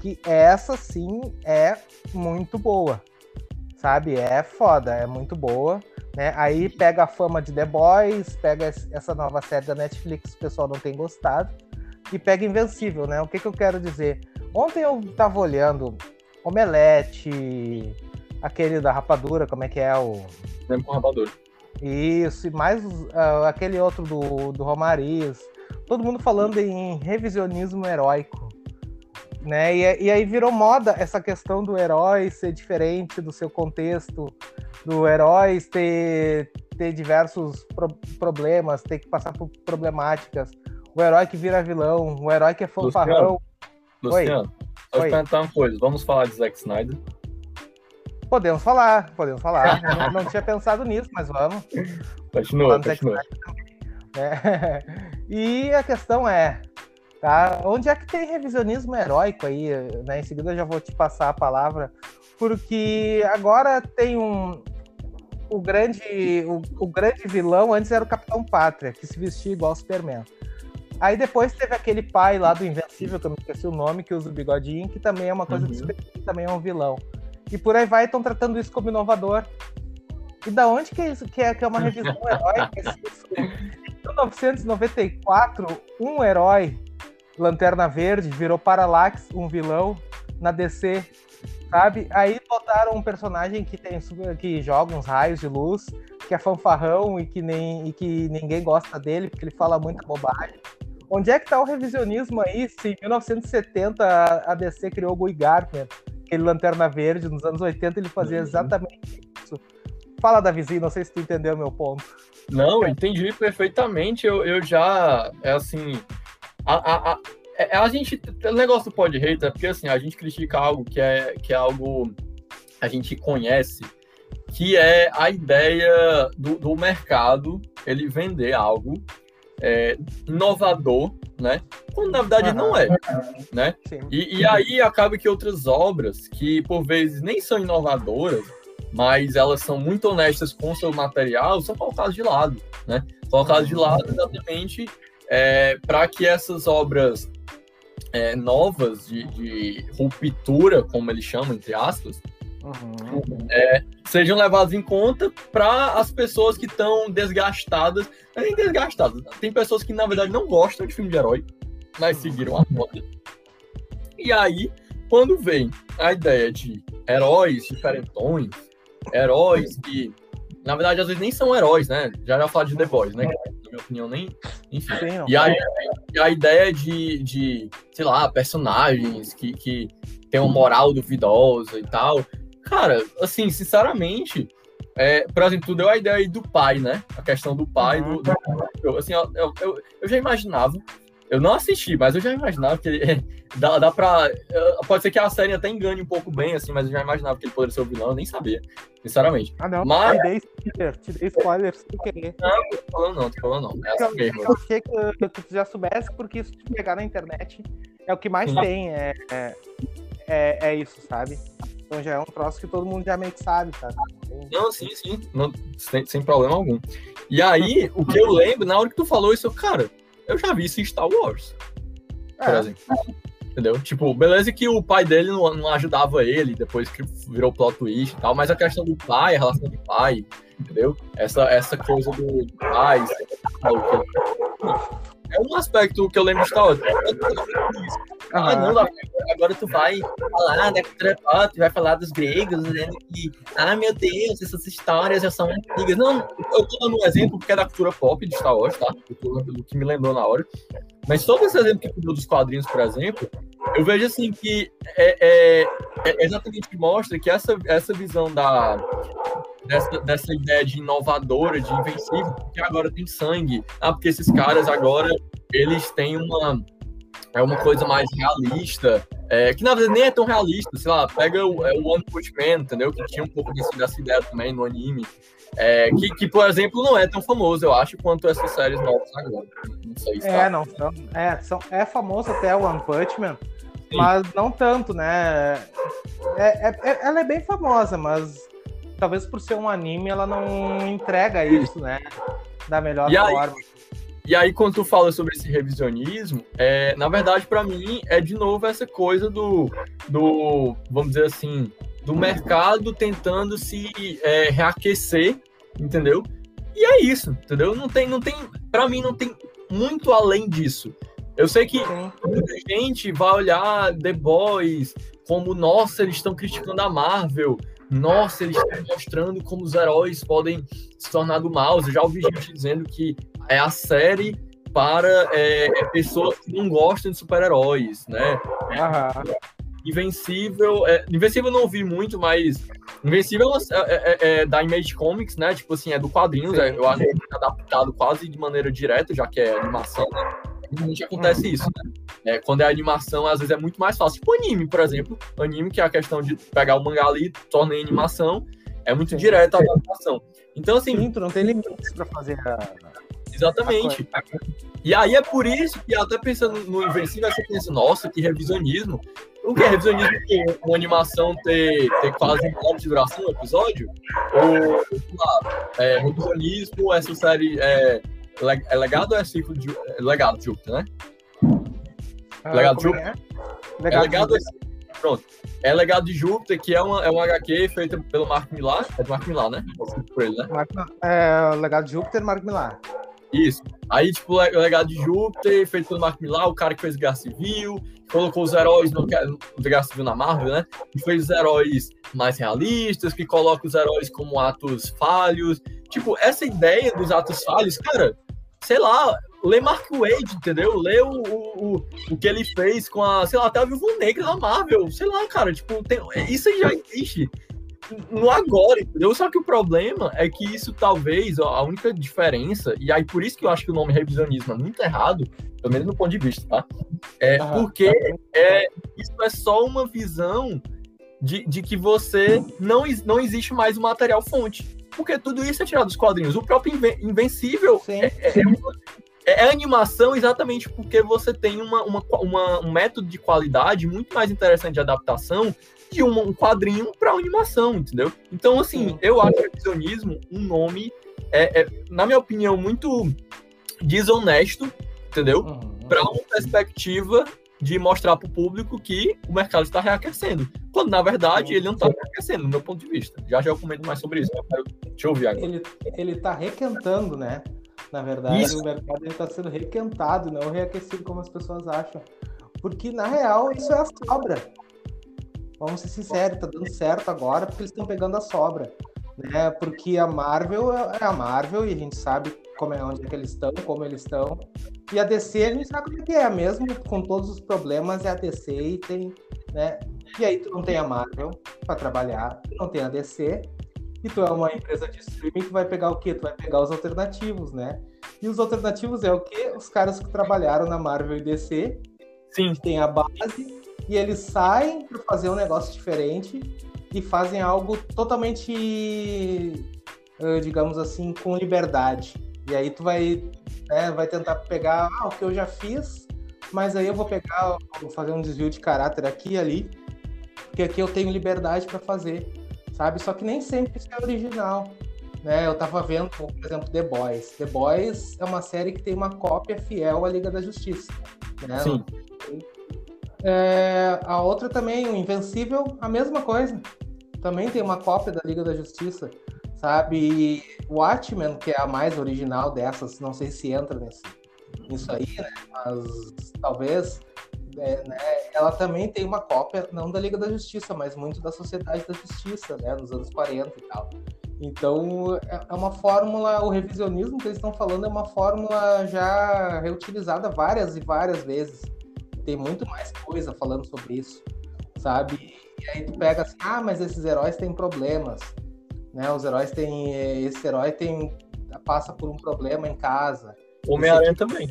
Que essa sim é muito boa. Sabe? É foda, é muito boa. Né? Aí pega a fama de The Boys, pega essa nova série da Netflix que o pessoal não tem gostado, e pega Invencível, né? O que, que eu quero dizer? Ontem eu tava olhando Omelete, aquele da rapadura, como é que é o. Lembro com rapadura. Isso, e mais uh, aquele outro do, do Romariz. Todo mundo falando em revisionismo heróico. Né? E, e aí virou moda essa questão do herói ser diferente do seu contexto, do herói ter, ter diversos pro problemas, ter que passar por problemáticas. O herói que vira vilão, o herói que é fanfarrão. Luciano, Oi. Oi. perguntar uma coisa. Vamos falar de Zack Snyder? Podemos falar, podemos falar. não, não, tinha pensado nisso, mas vamos. Continua, continua. É. E a questão é, tá? Onde é que tem revisionismo heróico aí? Né? Em seguida eu já vou te passar a palavra, porque agora tem um, o grande, o, o, grande vilão antes era o Capitão Pátria, que se vestia igual o Superman. Aí depois teve aquele pai lá do Invencível, que eu me esqueci o nome, que usa o bigodinho, que também é uma coisa uhum. que também é um vilão. E por aí vai, estão tratando isso como inovador. E da onde que é isso que é, que é uma revisão heróica? Em 1994, um herói, Lanterna Verde, virou Parallax, um vilão, na DC, sabe? Aí usaram um personagem que tem que joga uns raios de luz, que é fanfarrão e que, nem, e que ninguém gosta dele, porque ele fala muita bobagem. Onde é que tá o revisionismo aí, se em 1970 a DC criou o Guy Gardner, aquele Lanterna Verde, nos anos 80 ele fazia uhum. exatamente isso. Fala, Davizinho, não sei se tu entendeu meu ponto. Não, entendi perfeitamente. Eu, eu já, é assim, a, a, a, é, a gente, o negócio do pod hater é porque assim, a gente critica algo que é, que é algo a gente conhece, que é a ideia do, do mercado ele vender algo é, inovador, né? Quando na verdade uhum. não é, né? E, e, aí acaba que outras obras que por vezes nem são inovadoras, mas elas são muito honestas com o seu material, são colocadas de lado, né? Colocadas de lado exatamente é, para que essas obras é, novas de, de, ruptura, como eles chamam, entre aspas, uhum. é, sejam levadas em conta para as pessoas que estão desgastadas. Não é nem desgastadas, tem pessoas que na verdade não gostam de filme de herói, mas seguiram a moda. E aí, quando vem a ideia de heróis diferentões, heróis que, na verdade, às vezes nem são heróis, né? Já já falar de The Boys, né? Na minha opinião, nem. Enfim. Sim, e aí, a ideia de, de, sei lá, personagens que, que tem uma moral duvidosa e tal. Cara, assim, sinceramente, é, por exemplo, tu deu a ideia aí do pai, né? A questão do pai, uhum. do, do, assim, eu, eu, eu, já imaginava eu não assisti, mas eu já imaginava que ele, dá, dá pra. Pode ser que a série até engane um pouco bem, assim, mas eu já imaginava que ele poderia ser o vilão, eu nem sabia, sinceramente. Ah, não. Mas... Te dei spoiler, te dei spoiler sem querer. Não, tô falando não, tô falando não. É assim eu, eu achei que, que tu já soubesse, porque se tu pegar na internet, é o que mais Sim. tem, é, é, é, é, isso, sabe? Então já é um troço que todo mundo já meio que sabe, sabe? Não, sim, sim, não, sem, sem problema algum. E aí, o que eu lembro, na hora que tu falou isso, eu, cara eu já vi isso em Star Wars. É. Por exemplo. Entendeu? Tipo, beleza que o pai dele não, não ajudava ele, depois que virou plot twist e tal, mas a questão do pai, a relação do pai, entendeu? Essa, essa coisa do pai, é um aspecto que eu lembro de Star Wars. Ah, não, agora tu vai falar da cultura pop, vai falar dos gregos, dizendo que, ah, meu Deus, essas histórias já são antigas. Não, eu tô dando um exemplo porque é da cultura pop de Star Wars, tá? Do que me lembrou na hora. Mas todo esse exemplo que tu deu dos quadrinhos, por exemplo, eu vejo assim que é, é, é exatamente mostra que essa, essa visão da, dessa, dessa ideia de inovadora, de invencível, porque agora tem sangue. Ah, porque esses caras agora, eles têm uma é uma coisa mais realista, é, que na verdade nem é tão realista, sei lá, pega o, é, o One Punch Man, entendeu? Que tinha um pouco desse, dessa ideia também no anime, é, que, que, por exemplo, não é tão famoso, eu acho, quanto essas séries novas agora. Não sei se É, tá. não, é, são, é famoso até o One Punch Man, Sim. mas não tanto, né? É, é, é, ela é bem famosa, mas talvez por ser um anime ela não entrega isso, né? Da melhor e forma. Aí, e aí, quando tu fala sobre esse revisionismo, é, na verdade, para mim, é de novo essa coisa do, do vamos dizer assim, do mercado tentando se é, reaquecer, entendeu? E é isso, entendeu? Não tem, não tem, para mim, não tem muito além disso. Eu sei que muita gente vai olhar The Boys como, nossa, eles estão criticando a Marvel, nossa, eles estão mostrando como os heróis podem se tornar do mal. Eu já ouvi gente dizendo que é a série para é, pessoas que não gostam de super-heróis, né? Uhum. Invencível, é, Invencível eu não ouvi muito, mas Invencível é, é, é, é, da Image Comics, né? Tipo assim, é do quadrinhos, é, eu acho que é adaptado quase de maneira direta, já que é animação, né? Normalmente acontece isso, né? É, quando é animação, às vezes é muito mais fácil. Tipo anime, por exemplo. Anime, que é a questão de pegar o mangá ali, torna em animação, é muito direto a adaptação. Então, assim. Sim, não tem limites pra fazer a. Exatamente. A e aí é por isso que, até pensando no Invencível, você pensa, nossa, que revisionismo. O que é revisionismo? Uma animação ter, ter quase um ano de duração no episódio? Ou, sei lá, é, revisionismo, essa série. É, é legado ou é ciclo de. É legado de Júpiter, né? Ah, legado de Júpiter? É? Legado, é legado de... Pronto. É Legado de Júpiter, que é uma, é uma HQ feita pelo Mark Millar. É do Mark Millar, né? Por ele, né? Mark, é, Legado de Júpiter, Mark Millar. Isso. Aí, tipo, o legado de Júpiter, feito pelo Mark Millar, o cara que fez Guerra Civil, colocou os heróis no, no Guerra Civil na Marvel, né? E fez os heróis mais realistas, que coloca os heróis como atos falhos. Tipo, essa ideia dos atos falhos, cara, sei lá, lê Mark Wade, entendeu? Lê o, o, o, que ele fez com a, sei lá, até a Viúva Negra da Marvel. Sei lá, cara, tipo, tem, isso já existe no agora, entendeu? Só que o problema é que isso talvez, ó, a única diferença, e aí por isso que eu acho que o nome revisionismo é muito errado, pelo menos no ponto de vista, tá? É porque é, isso é só uma visão de, de que você não, não existe mais o material fonte. Porque tudo isso é tirado dos quadrinhos. O próprio Invencível é, é, é, é, animação exatamente porque você tem uma, uma, uma, um método de qualidade muito mais interessante de adaptação de um, um quadrinho para animação, entendeu? Então, assim, eu acho revisionismo um nome, é, é, na minha opinião, muito desonesto, entendeu? Uhum. Para uma perspectiva de mostrar para o público que o mercado está reaquecendo. Quando, na verdade, ele não está reaquecendo, do meu ponto de vista. Já já eu comento mais sobre isso. Eu quero... Deixa eu ouvir agora. Ele está requentando, né? Na verdade, isso. o mercado está sendo requentado, não reaquecido como as pessoas acham. Porque, na real, isso é a sobra. Vamos ser sinceros, tá dando certo agora porque eles estão pegando a sobra. Né? Porque a Marvel é, é a Marvel e a gente sabe como é onde é que eles estão, como eles estão. E a DC a gente sabe como é que é, mesmo com todos os problemas, é a DC e tem, né? E aí tu não tem a Marvel para trabalhar, tu não tem a DC, e tu é uma empresa de streaming que vai pegar o quê? Tu vai pegar os alternativos, né? E os alternativos é o quê? Os caras que trabalharam na Marvel e DC, Sim. que tem a base, e eles saem para fazer um negócio diferente e fazem algo totalmente, eh, digamos assim, com liberdade. E aí tu vai, né, vai tentar pegar ah, o que eu já fiz, mas aí eu vou pegar, vou fazer um desvio de caráter aqui e ali, porque aqui eu tenho liberdade para fazer, sabe? Só que nem sempre isso é original. Né, eu tava vendo, por exemplo, The Boys. The Boys é uma série que tem uma cópia fiel à Liga da Justiça. Né? Sim. É, a outra também, o Invencível, a mesma coisa. Também tem uma cópia da Liga da Justiça, sabe? E Watchmen, que é a mais original dessas, não sei se entra nesse, nisso aí, né? Mas talvez. É, né? Ela também tem uma cópia, não da Liga da Justiça, mas muito da Sociedade da Justiça, né? Nos anos 40 e tal. Então, é, é uma fórmula, o revisionismo que eles estão falando é uma fórmula já reutilizada várias e várias vezes tem muito mais coisa falando sobre isso, sabe? E aí tu pega assim, ah, mas esses heróis têm problemas, né? Os heróis têm, esse herói tem passa por um problema em casa. Homem-Aranha também.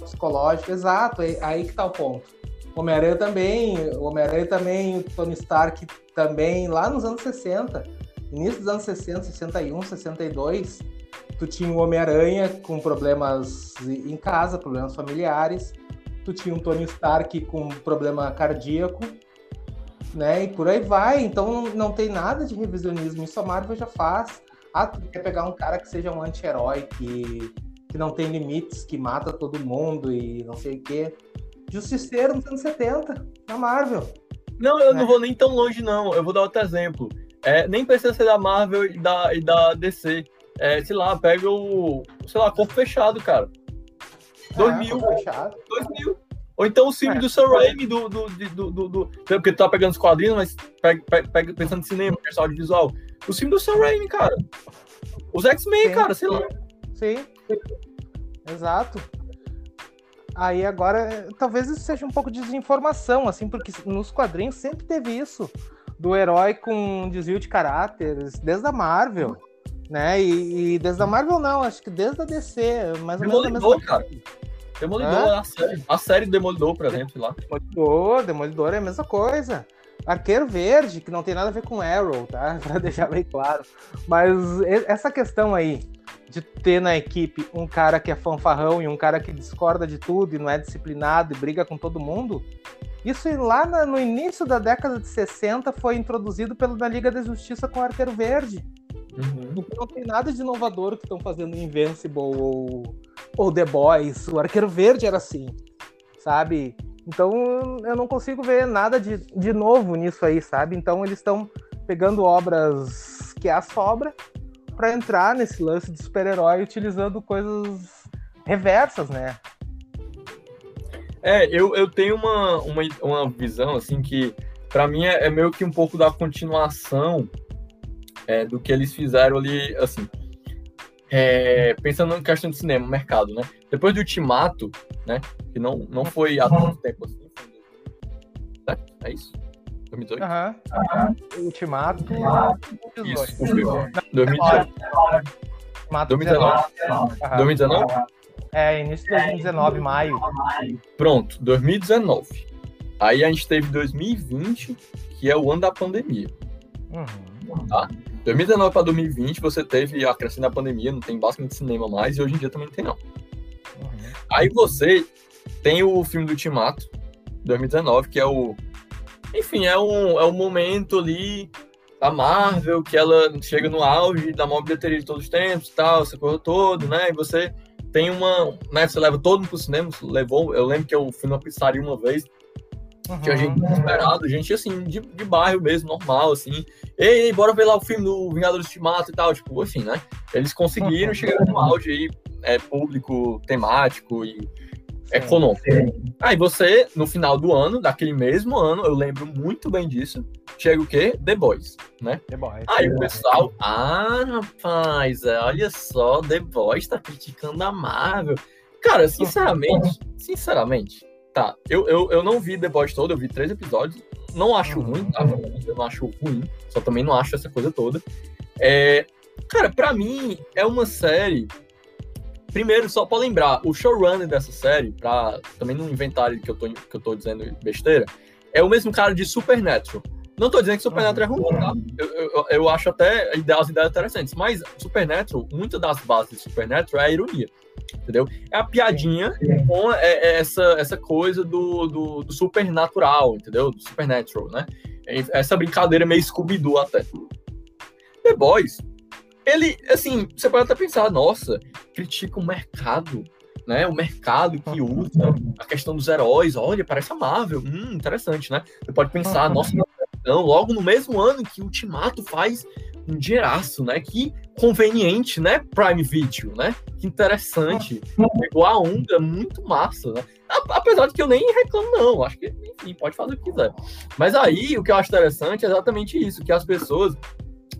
Psicológico, exato, aí, aí que tá o ponto. Homem-Aranha também, Homem-Aranha também, Tony Stark também, lá nos anos 60, início dos anos 60, 61, 62, tu tinha o Homem-Aranha com problemas em casa, problemas familiares, tu tinha um Tony Stark com problema cardíaco, né? E por aí vai. Então não tem nada de revisionismo. Isso a Marvel já faz. Ah, tu quer pegar um cara que seja um anti-herói, que, que não tem limites, que mata todo mundo e não sei o quê. Justiceiro nos anos 70, na Marvel. Não, eu né? não vou nem tão longe, não. Eu vou dar outro exemplo. É, nem precisa ser da Marvel e da, e da DC. É, sei lá, pega o, sei lá, corpo fechado, cara. 2000. É, 2000. Ou então o filme é. do Sam Raimi, do, do, do, do, Porque tu tá pegando os quadrinhos, mas pega, pega, pensando em cinema, pessoal audiovisual. O filme do Sam Raimi, cara. Os X-Men, cara, sei lá. Sim. Exato. Aí agora, talvez isso seja um pouco de desinformação, assim, porque nos quadrinhos sempre teve isso. Do herói com desvio de caráteres, desde a Marvel né? E, e, desde a Marvel não, acho que desde a DC, mais ou menos. Demolidor, cara. Demolidor, a série, a série Demolidor, por exemplo, lá. Demolidor, Demolidor é a mesma coisa. Arqueiro Verde, que não tem nada a ver com Arrow, tá? Pra deixar bem claro. Mas essa questão aí de ter na equipe um cara que é fanfarrão e um cara que discorda de tudo e não é disciplinado e briga com todo mundo, isso lá no início da década de 60 foi introduzido pelo da Liga da Justiça com o Arqueiro Verde. Uhum. Não tem nada de inovador que estão fazendo Invincible ou, ou The Boys. O Arqueiro Verde era assim, sabe? Então eu não consigo ver nada de, de novo nisso aí, sabe? Então eles estão pegando obras que é a sobra para entrar nesse lance de super-herói utilizando coisas reversas, né? É, eu, eu tenho uma, uma, uma visão, assim, que para mim é, é, meio que um pouco da continuação é, do que eles fizeram ali, assim, é, pensando em questão de cinema, mercado, né? Depois do Ultimato, né, que não, não foi há tanto tempo assim, né? é isso? 2018? Aham. Uhum. Ultimato. Isso. 2019. 2019. 2019? É, início de 2019, maio. Pronto, 2019. Aí a gente teve 2020, que é o ano da pandemia. Uhum. Tá? 2019 para 2020, você teve a crescente da pandemia, não tem basicamente cinema mais, e hoje em dia também não tem, não. Uhum. Aí você tem o filme do Ultimato, 2019, que é o. Enfim, é um, é um momento ali da Marvel, que ela chega no auge da maior bilheteria de todos os tempos e tal, essa coisa toda, né? E você tem uma. Né, você leva todo mundo pro cinema, levou. Eu lembro que eu fui numa pizzaria uma vez. Uhum. Tinha gente desesperada, gente assim, de, de bairro mesmo, normal, assim. Ei, ei, bora ver lá o filme do Vingadores Ultimato e tal. Tipo, assim, né? Eles conseguiram uhum. chegar no auge aí, é, público, temático e econômico. Aí você, no final do ano, daquele mesmo ano, eu lembro muito bem disso, chega o quê? The Boys, né? The Boys. Aí o pessoal, ah, rapaz, é, olha só, The Boys tá criticando a Marvel. Cara, sinceramente, sinceramente, tá, eu, eu, eu não vi The Boys todo, eu vi três episódios, não acho uhum. ruim, tá? Eu não acho ruim, só também não acho essa coisa toda. É, cara, pra mim, é uma série Primeiro, só para lembrar, o showrunner dessa série, para também não inventar que eu, tô, que eu tô dizendo besteira, é o mesmo cara de Supernatural. Não tô dizendo que Supernatural é ruim, tá? Eu, eu, eu acho até as ideias interessantes, mas Supernatural, muitas das bases de Supernatural é a ironia, entendeu? É a piadinha com é, é essa, essa coisa do, do, do supernatural, entendeu? Do Supernatural, né? Essa brincadeira meio Scooby-Doo até. The Boys ele, assim, você pode até pensar, nossa, critica o mercado, né? O mercado que usa a questão dos heróis, olha, parece amável, hum, interessante, né? Você pode pensar, nossa, não, logo no mesmo ano que o Ultimato faz um dinheiraço, né? Que conveniente, né? Prime Video, né? Que interessante. Pegou a onda, muito massa, né? Apesar de que eu nem reclamo, não. Acho que, enfim, pode fazer o que quiser. Mas aí, o que eu acho interessante é exatamente isso, que as pessoas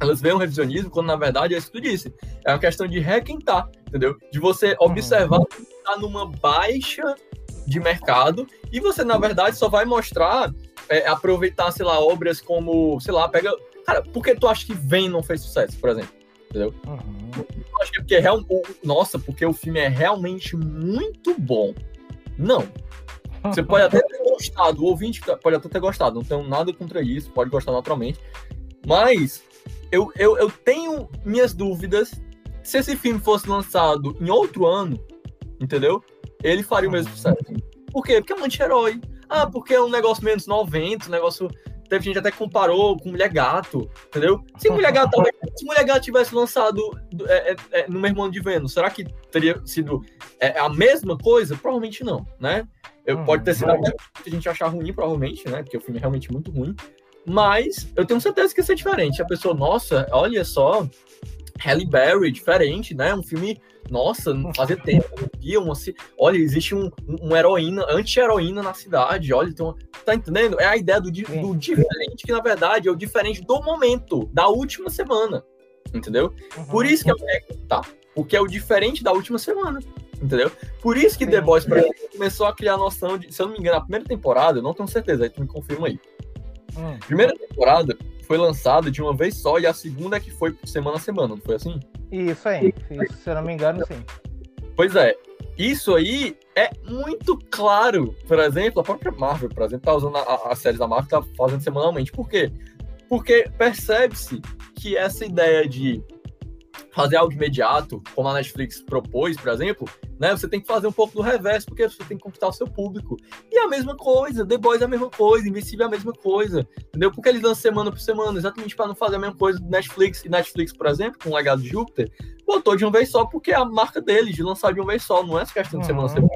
elas veem o revisionismo quando na verdade é isso que tu disse. É uma questão de requentar, entendeu? De você observar uhum. que está numa baixa de mercado e você na verdade só vai mostrar, é, aproveitar, sei lá, obras como, sei lá, pega. Cara, por que tu acha que Vem não fez sucesso, por exemplo? Entendeu? Uhum. Eu acho que é porque é real... Nossa, porque o filme é realmente muito bom. Não. Você pode até ter gostado, o ouvinte pode até ter gostado, não tenho nada contra isso, pode gostar naturalmente. Mas eu, eu, eu tenho minhas dúvidas se esse filme fosse lançado em outro ano, entendeu? Ele faria o mesmo uhum. sucesso. Por quê? Porque é um anti-herói. Ah, porque é um negócio menos 90, um negócio. Teve gente até que comparou com Mulher Gato, entendeu? Se Mulher Gato, se Mulher Gato tivesse lançado é, é, é, no mesmo ano de Vênus, será que teria sido é, a mesma coisa? Provavelmente não, né? Eu, hum, pode ter sido até a gente achar ruim, provavelmente, né? Porque o filme é realmente muito ruim. Mas eu tenho certeza que ia ser diferente. A pessoa, nossa, olha só, Halle Berry, diferente, né? Um filme, nossa, não fazia tempo, via uma, olha, existe um, um heroína, anti-heroína na cidade, olha, então, tá entendendo? É a ideia do, do diferente, que na verdade é o diferente do momento, da última semana, entendeu? Uhum. Por isso que é, tá, porque é o diferente da última semana, entendeu? Por isso que. The Boys, pra mim, começou a criar a noção de, se eu não me engano, a primeira temporada, eu não tenho certeza, aí tu me confirma aí, Hum. Primeira temporada foi lançada de uma vez só e a segunda é que foi semana a semana, não foi assim? Isso aí, isso, se eu não me engano, sim. Pois é, isso aí é muito claro. Por exemplo, a própria Marvel, por exemplo, tá usando a, a série da Marvel, tá fazendo semanalmente. Por quê? Porque percebe-se que essa ideia de fazer algo imediato, como a Netflix propôs, por exemplo, né? Você tem que fazer um pouco do reverso, porque você tem que conquistar o seu público. E a mesma coisa, The Boys é a mesma coisa, Invencível é a mesma coisa, entendeu? Porque eles lançam semana por semana, exatamente para não fazer a mesma coisa do Netflix. E Netflix, por exemplo, com o legado de Júpiter, botou de uma vez só porque é a marca deles, de lançar de uma vez só, não é essa questão de semana a semana.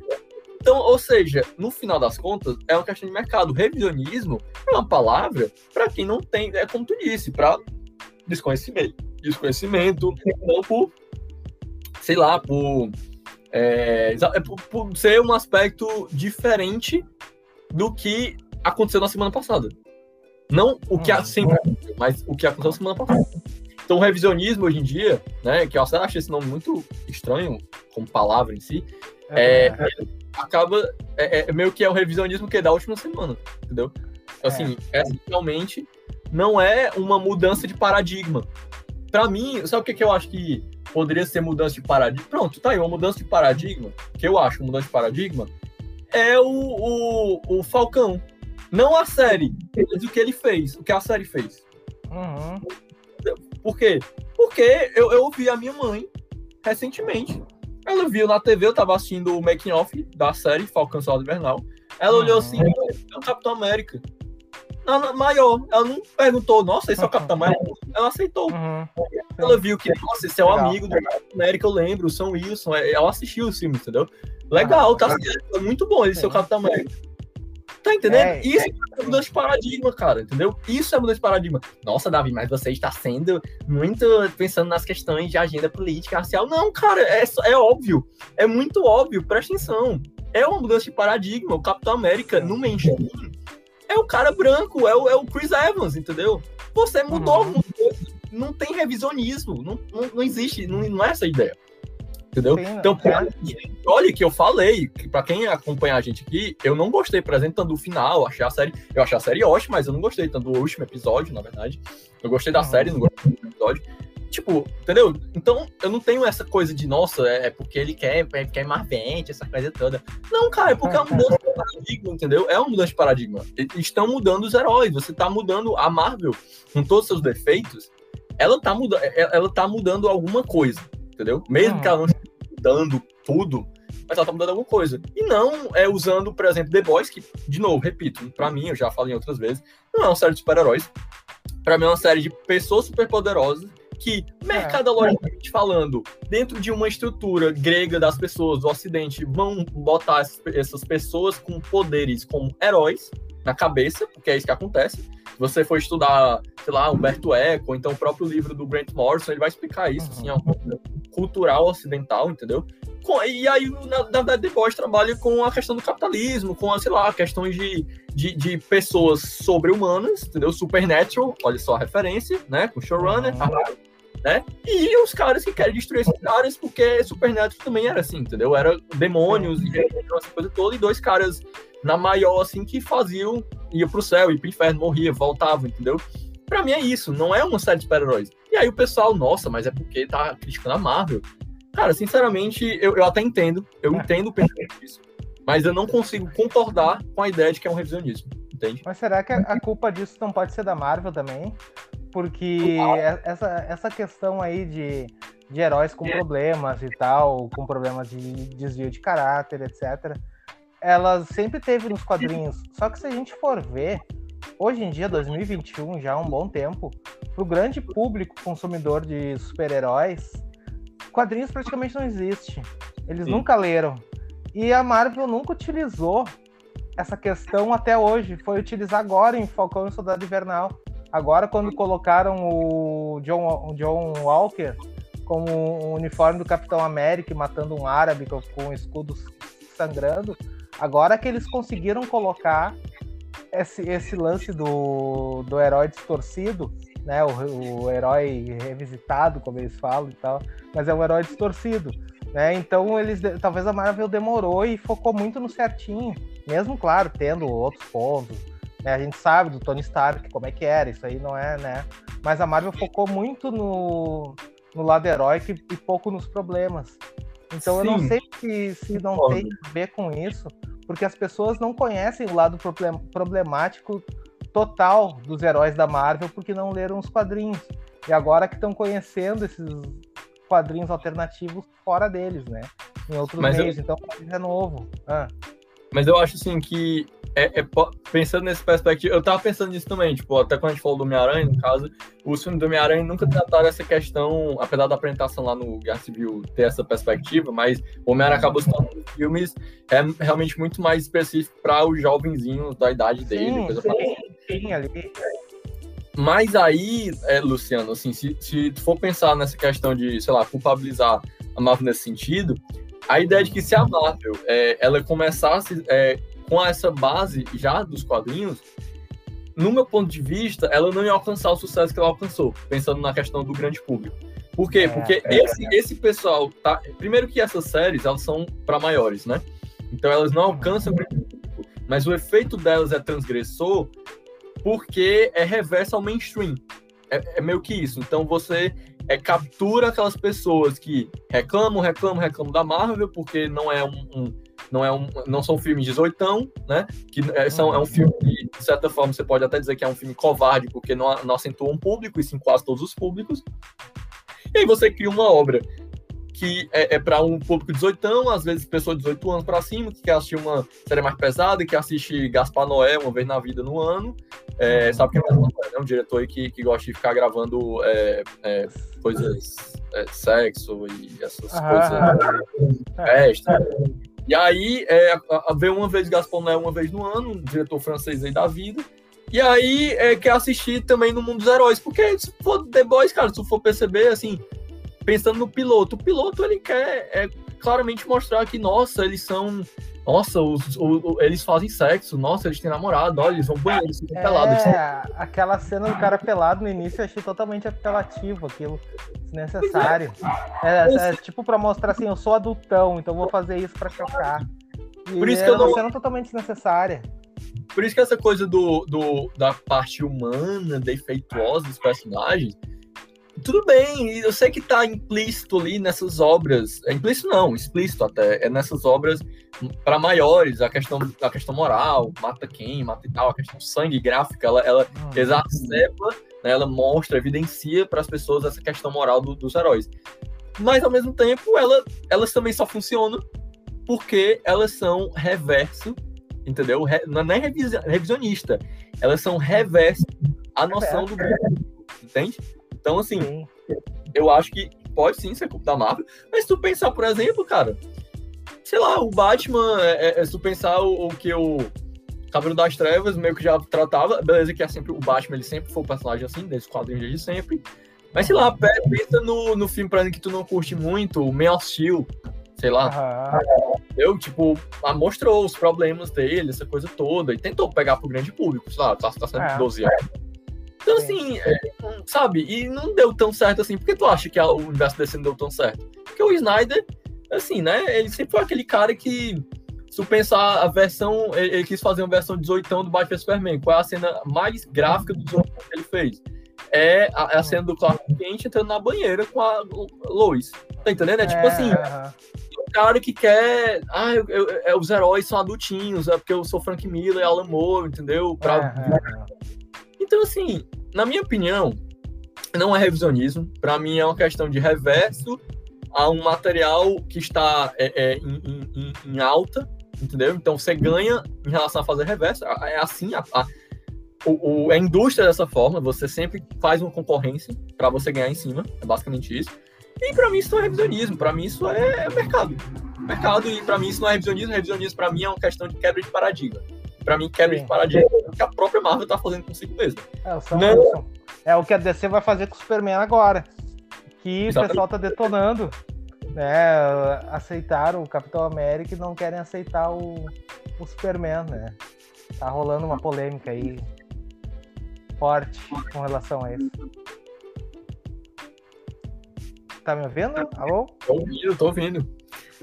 Então, ou seja, no final das contas, é uma questão de mercado. Revisionismo é uma palavra para quem não tem, é como tu disse, para desconhecimento. Desconhecimento, não por, sei lá, por É, é por, por, ser um aspecto diferente do que aconteceu na semana passada. Não o que hum. sempre aconteceu, mas o que aconteceu na semana passada. Então, o revisionismo hoje em dia, né, que eu acho esse nome muito estranho como palavra em si, é, é, acaba é, é, meio que é o revisionismo que é da última semana, entendeu? Então, assim, é. realmente não é uma mudança de paradigma. Para mim, sabe o que, que eu acho que poderia ser mudança de paradigma? Pronto, tá aí, uma mudança de paradigma, que eu acho uma mudança de paradigma, é o, o, o Falcão. Não a série, mas o que ele fez, o que a série fez. Uhum. Por quê? Porque eu, eu ouvi a minha mãe recentemente. Ela viu na TV, eu tava assistindo o making off da série Falcão Soldado Invernal. Ela uhum. olhou assim, é o Capitão América. Maior. Ela não perguntou, nossa, esse é o Capitão América. Ela aceitou. Uhum. Ela viu que, nossa, esse é o Legal. amigo do Capitão América, eu lembro, o São Wilson. É, ela assistiu o filme, entendeu? Legal, tá certo. É muito bom esse é o Capitão América. Tá entendendo? É, Isso é, é mudança de paradigma, cara, entendeu? Isso é mudança de paradigma. Nossa, Davi, mas você está sendo muito pensando nas questões de agenda política, racial. Não, cara, é, é óbvio. É muito óbvio, presta atenção. É uma mudança de paradigma. O Capitão América, no mainstream, é o cara branco, é o, é o Chris Evans, entendeu? Você mudou uhum. Não tem revisionismo. Não, não, não existe, não, não é essa a ideia entendeu? Sim, então, é. olha que eu falei, que para quem acompanha a gente aqui, eu não gostei, por exemplo, tanto do final, achei a série, eu achei a série ótima, mas eu não gostei tanto do último episódio, na verdade. Eu gostei da uhum. série, não gostei do episódio. Tipo, entendeu? Então, eu não tenho essa coisa de, nossa, é, é porque ele quer, é, quer marvente, essa coisa toda. Não, cara, é porque é uma mudança de paradigma, entendeu? É uma mudança de paradigma. Estão mudando os heróis, você tá mudando a Marvel, com todos os seus defeitos, ela tá, muda ela tá mudando alguma coisa, entendeu? Mesmo que ela não mudando tudo, mas ela tá mudando alguma coisa. E não é usando, por exemplo, The Boys, que, de novo, repito, para mim, eu já falei outras vezes, não é uma série de super-heróis. Pra mim é uma série de pessoas superpoderosas que, mercadologicamente é. falando, dentro de uma estrutura grega das pessoas do Ocidente, vão botar essas pessoas com poderes como heróis na cabeça, porque é isso que acontece. Se você for estudar, sei lá, Humberto Eco, então o próprio livro do Grant Morrison, ele vai explicar isso, assim, é uma coisa cultural ocidental, entendeu? E aí, na, verdade, The Boys trabalha com a questão do capitalismo, com, sei lá, questões de, de, de pessoas sobre-humanas, entendeu? Supernatural, olha só a referência, né? Com showrunner, uhum. né? E os caras que querem destruir esses caras, porque Supernatural também era assim, entendeu? Era demônios e essa coisa toda, e dois caras na maior, assim, que faziam, ia pro céu, ia pro inferno, morria, voltava, entendeu? Pra mim é isso, não é uma série de super-heróis. E aí o pessoal, nossa, mas é porque tá criticando a Marvel. Cara, sinceramente, eu, eu até entendo, eu é. entendo o pensamento disso, mas eu não consigo concordar com a ideia de que é um revisionismo, entende? Mas será que a culpa disso não pode ser da Marvel também? Porque essa, essa questão aí de, de heróis com problemas e tal, com problemas de desvio de caráter, etc ela sempre teve nos quadrinhos. Só que se a gente for ver, hoje em dia, 2021, já há um bom tempo, para o grande público consumidor de super-heróis, quadrinhos praticamente não existe. Eles Sim. nunca leram. E a Marvel nunca utilizou essa questão até hoje. Foi utilizar agora em Falcão e Soldado Invernal. Agora, quando colocaram o John, o John Walker como o uniforme do Capitão América, matando um árabe com, com escudos sangrando, Agora que eles conseguiram colocar esse, esse lance do, do herói distorcido, né? O, o herói revisitado, como eles falam e tal, mas é um herói distorcido. Né? Então eles talvez a Marvel demorou e focou muito no certinho, mesmo claro tendo outros pontos. Né? A gente sabe do Tony Stark como é que era, isso aí não é, né? Mas a Marvel focou muito no, no lado heróico e pouco nos problemas. Então Sim. eu não sei se, se não tem a ver com isso, porque as pessoas não conhecem o lado problemático total dos heróis da Marvel porque não leram os quadrinhos. E agora que estão conhecendo esses quadrinhos alternativos fora deles, né? Em outros Mas meios, eu... então é novo. Ah. Mas eu acho assim que é, é, pensando nesse perspectiva, eu tava pensando nisso também, tipo, até quando a gente falou do Homem-Aranha, no caso, os filmes do Homem-Aranha nunca trataram essa questão, apesar da apresentação lá no Guerra Civil ter essa perspectiva, mas o Homem-Aranha acabou se tornando filmes é realmente muito mais específico para os jovenzinhos da idade dele, sim, coisa sim, sim, ali. Mas aí, é, Luciano, assim, se, se tu for pensar nessa questão de, sei lá, culpabilizar a Marvel nesse sentido, a ideia de que se a Marvel é, ela começasse é, com essa base já dos quadrinhos, no meu ponto de vista, ela não ia alcançar o sucesso que ela alcançou, pensando na questão do grande público. Por quê? É, Porque é, esse, esse pessoal tá. Primeiro que essas séries elas são para maiores, né? Então elas não alcançam o grande público. Mas o efeito delas é transgressor porque é reverso ao mainstream. É, é meio que isso. Então você é, captura aquelas pessoas que reclamam, reclamam, reclamam da Marvel, porque não é um, um não é um, não são filmes 18, né? Que é, são, é um filme que, de certa forma, você pode até dizer que é um filme covarde, porque não, não acentua um público, e sim quase todos os públicos. E aí você cria uma obra que é, é para um público 18, às vezes pessoa de 18 anos para cima, que quer assistir uma série mais pesada, que assiste Gaspar Noé uma vez na vida no ano. É, sabe quem é Gaspar Noé? É um diretor aí que, que gosta de ficar gravando é, é coisas, é, sexo e essas ah, coisas. Festa. E aí, é, vê uma vez Gaspar Noé uma vez no ano, um diretor francês aí da vida. E aí, é, quer assistir também no Mundo dos Heróis. Porque se for The Boys, cara, se for perceber, assim, pensando no piloto, o piloto ele quer é, claramente mostrar que, nossa, eles são. Nossa, os, os, eles fazem sexo, nossa, eles têm namorado, olha, eles vão banheiro, eles ficam é, pelados. É, aquela cena do cara pelado no início eu achei totalmente apelativo, aquilo desnecessário. É, é, é, tipo pra mostrar assim, eu sou adultão, então vou fazer isso pra chocar. E Por isso que eu não... uma cena totalmente desnecessária. Por isso que essa coisa do, do, da parte humana, defeituosa dos personagens, tudo bem, eu sei que tá implícito ali nessas obras, é implícito não, explícito até, é nessas obras para maiores, a questão, a questão moral, mata quem, mata e tal, a questão sangue gráfica, ela, ela ah, exacerba, né, ela mostra, evidencia para as pessoas essa questão moral do, dos heróis. Mas ao mesmo tempo, ela, elas também só funcionam porque elas são reverso, entendeu? Re, não é nem revisionista, elas são reverso à noção do grupo, entende? Então, assim, sim. eu acho que pode sim ser culpa da Marvel, mas se tu pensar, por exemplo, cara, sei lá, o Batman, é, é, é se tu pensar o, o que o Cavaleiro das Trevas meio que já tratava, beleza que é sempre o Batman, ele sempre foi um personagem assim, desse quadrinho desde sempre, mas sei lá, pensa no, no filme, pra mim, que tu não curte muito, o Man of Steel, sei lá. Eu, tipo, mostrou os problemas dele, essa coisa toda, e tentou pegar pro grande público, sei lá, tá, tá sendo é. 12 anos. Então, assim, é, sabe? E não deu tão certo assim. Por que tu acha que o universo DC não deu tão certo? Porque o Snyder, assim, né? Ele sempre foi aquele cara que, se tu pensar a versão, ele, ele quis fazer uma versão 18 do Batman Superman. Qual é a cena mais gráfica do 18 que ele fez? É a, é a, cena do Clark Kent entrando na banheira com a Lois. Tá entendendo? É tipo é, assim. O cara que quer. Ah, eu, eu, eu, os heróis são adultinhos, é porque eu sou Frank Miller e Alan Moore, entendeu? Pra, então, assim, na minha opinião, não é revisionismo. Para mim, é uma questão de reverso a um material que está é, é, em, em, em, alta, entendeu? Então, você ganha em relação a fazer reverso. É assim, a, a, o, o, a indústria é dessa forma, você sempre faz uma concorrência para você ganhar em cima. É basicamente isso. E para mim, isso não é revisionismo. Para mim, isso é mercado. Mercado, e para mim, isso não é revisionismo. Revisionismo, para mim, é uma questão de quebra de paradigma para mim, quebra Sim. de paradigma que a própria Marvel tá fazendo consigo mesmo. É, o né? é o que a DC vai fazer com o Superman agora. Que Exatamente. o pessoal tá detonando. Né? Aceitaram o Capitão América e não querem aceitar o, o Superman, né? Tá rolando uma polêmica aí forte com relação a isso. Tá me ouvindo? Alô? Tô ouvindo, tô ouvindo.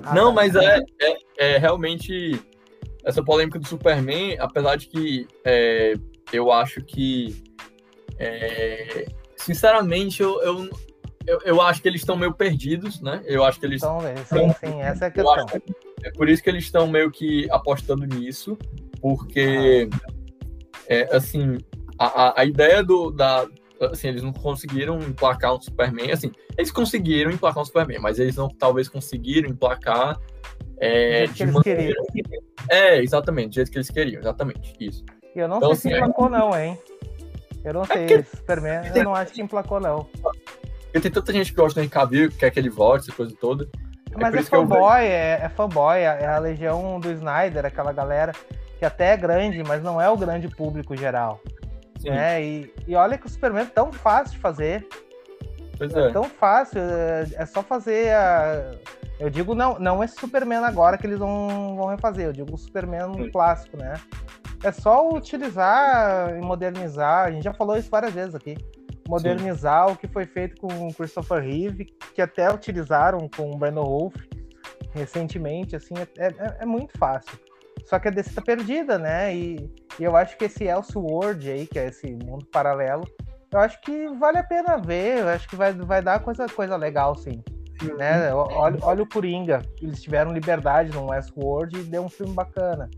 Ah, não, tá. mas é, é, é realmente essa polêmica do Superman, apesar de que é, eu acho que, é, sinceramente, eu, eu, eu, eu, acho que eles estão meio perdidos, né? Eu acho que eles. Então, sim, sim, essa é a questão. é por isso que eles estão meio que apostando nisso, porque, ah. é, assim, a, a ideia do, da, assim, eles não conseguiram emplacar um Superman, assim, eles conseguiram emplacar um Superman, mas eles não talvez conseguiram emplacar é, de maneira... É, exatamente, do jeito que eles queriam, exatamente, isso. E eu não então, sei assim, se emplacou não, hein? Eu não é sei, que... Superman, eu não acho que emplacou não. Porque tem tanta gente que gosta do Henry que quer que ele volte, essa coisa toda. É Mas é, é fanboy, é, é fanboy, é a legião do Snyder, aquela galera que até é grande, mas não é o grande público geral. Né? E, e olha que o Superman é tão fácil de fazer. Pois é. é tão fácil, é, é só fazer a Eu digo não, não esse Superman agora que eles vão, vão refazer, eu digo o Superman Sim. clássico, né? É só utilizar e modernizar, a gente já falou isso várias vezes aqui. Modernizar Sim. o que foi feito com o Christopher Reeve, que até utilizaram com o Brandon Wolf recentemente, assim, é, é, é muito fácil. Só que a DC tá perdida, né? E, e eu acho que esse Elseworld aí, que é esse mundo paralelo, eu acho que vale a pena ver, eu acho que vai, vai dar coisa, coisa legal, sim. Né? Olha, olha o Coringa, eles tiveram liberdade no Westworld e deu um filme bacana.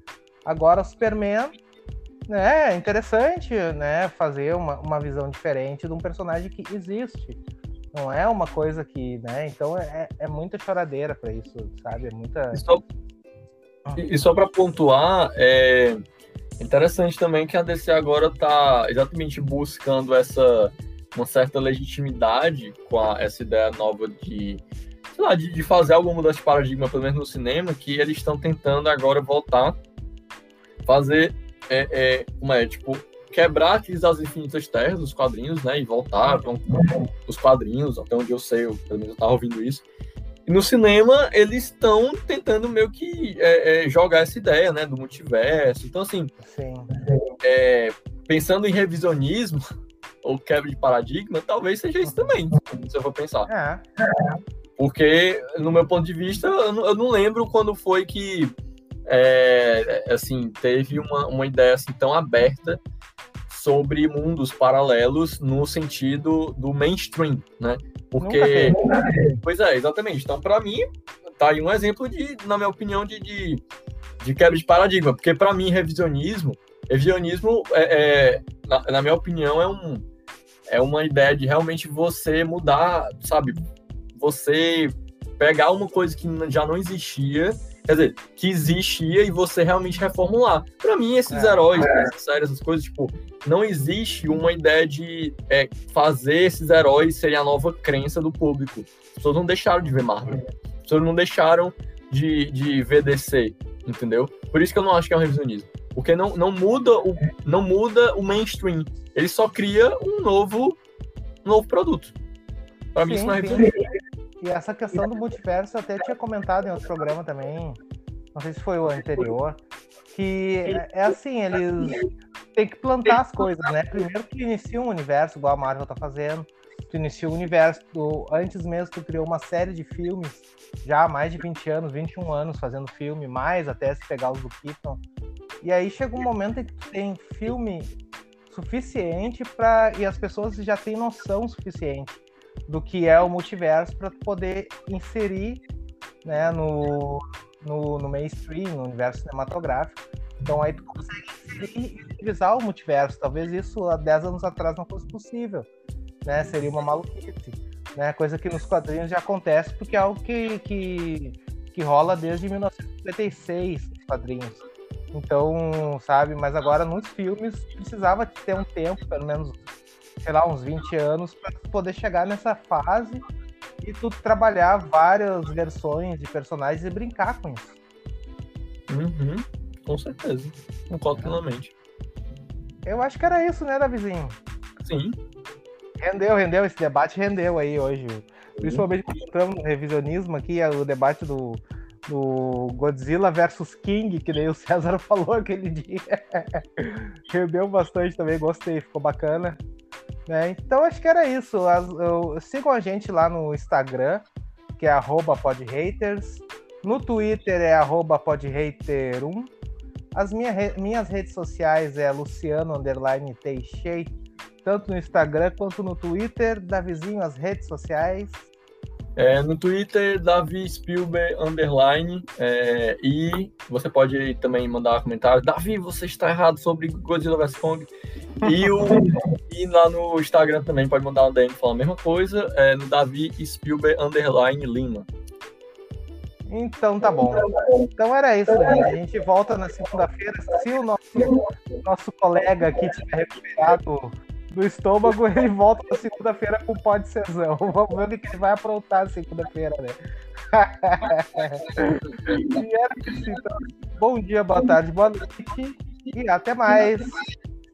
Agora o Superman, né, é interessante, né, fazer uma, uma visão diferente de um personagem que existe. Não é uma coisa que, né, então é, é muita choradeira para isso, sabe? É muita... E só, e só para pontuar, é interessante também que a DC agora está exatamente buscando essa uma certa legitimidade com a, essa ideia nova de, sei lá, de, de fazer alguma mudança de paradigma, pelo menos no cinema, que eles estão tentando agora voltar, fazer, é, é, como é, tipo, quebrar aqueles as infinitas terras dos quadrinhos, né, e voltar com os quadrinhos, até onde eu sei, eu, pelo menos eu tava ouvindo isso. E no cinema, eles estão tentando meio que é, é, jogar essa ideia, né, do multiverso. Então, assim, é, pensando em revisionismo, ou quebra de paradigma, talvez seja isso também, se eu for pensar. É. Porque, no meu ponto de vista, eu não, eu não lembro quando foi que, é, assim, teve uma, uma ideia assim, tão aberta sobre mundos paralelos no sentido do mainstream, né? Porque, pois é, exatamente. Então, para mim, tá aí um exemplo de, na minha opinião, de, de, de quebra de paradigma. Porque, para mim, revisionismo, revisionismo, é, é na, na minha opinião, é um é uma ideia de realmente você mudar, sabe? Você pegar uma coisa que já não existia, quer dizer, que existia e você realmente reformular. Para mim, esses é, heróis, é. essas séries, essas coisas, tipo, não existe uma ideia de é, fazer esses heróis serem a nova crença do público. As pessoas não deixaram de ver Marvel. As pessoas não deixaram de, de ver DC, entendeu? Por isso que eu não acho que é um revisionismo. Porque não, não, muda, o, não muda o mainstream. Ele só cria um novo, um novo produto. Para mim, isso não é E essa questão do multiverso, eu até tinha comentado em outro programa também, não sei se foi o anterior, que é, assim, eles têm que plantar as coisas, né? Primeiro que inicia um universo, igual a Marvel tá fazendo, tu inicia o universo, tu, antes mesmo tu criou uma série de filmes, já há mais de 20 anos, 21 anos fazendo filme, mais até se pegar os do Keaton, e aí chega um momento em que tem filme suficiente para e as pessoas já têm noção suficiente do que é o multiverso para poder inserir né, no, no, no, mainstream, no universo cinematográfico. Então aí tu consegue utilizar o multiverso. Talvez isso há 10 anos atrás não fosse possível. Né? Seria uma maluquice. Né? Coisa que nos quadrinhos já acontece porque é algo que, que, que rola desde 1956 nos quadrinhos. Então, sabe, mas agora nos filmes precisava ter um tempo, pelo menos, sei lá, uns 20 anos, para poder chegar nessa fase e tu trabalhar várias versões de personagens e brincar com isso. Uhum, com certeza. Concordo plenamente. Eu acho que era isso, né, Davizinho? Sim. Rendeu, rendeu, esse debate rendeu aí hoje. Principalmente quando entramos no revisionismo aqui, o debate do do Godzilla versus King, que nem o César falou aquele dia. Rendeu bastante também, gostei, ficou bacana. Né? Então acho que era isso. As, eu, sigam a gente lá no Instagram, que é podhaters. No Twitter é podhater1. As minha, minhas redes sociais é Luciano tanto no Instagram quanto no Twitter. Davizinho, as redes sociais. É, no Twitter, Davi Spielberg Underline. É, e você pode também mandar comentário. Davi, você está errado sobre Godzilla vs Kong. E, o, e lá no Instagram também pode mandar um DM falar a mesma coisa. É, no Davi Spielberg Underline Lima. Então tá bom. Então era isso, gente. A gente volta na segunda-feira. Se o nosso, nosso colega aqui tiver recuperado do estômago, ele volta na segunda-feira com pó de cesão. Vamos ver o que ele vai aprontar segunda-feira, né? e era isso, então. Bom dia, boa tarde, boa noite e até mais.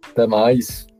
Até mais.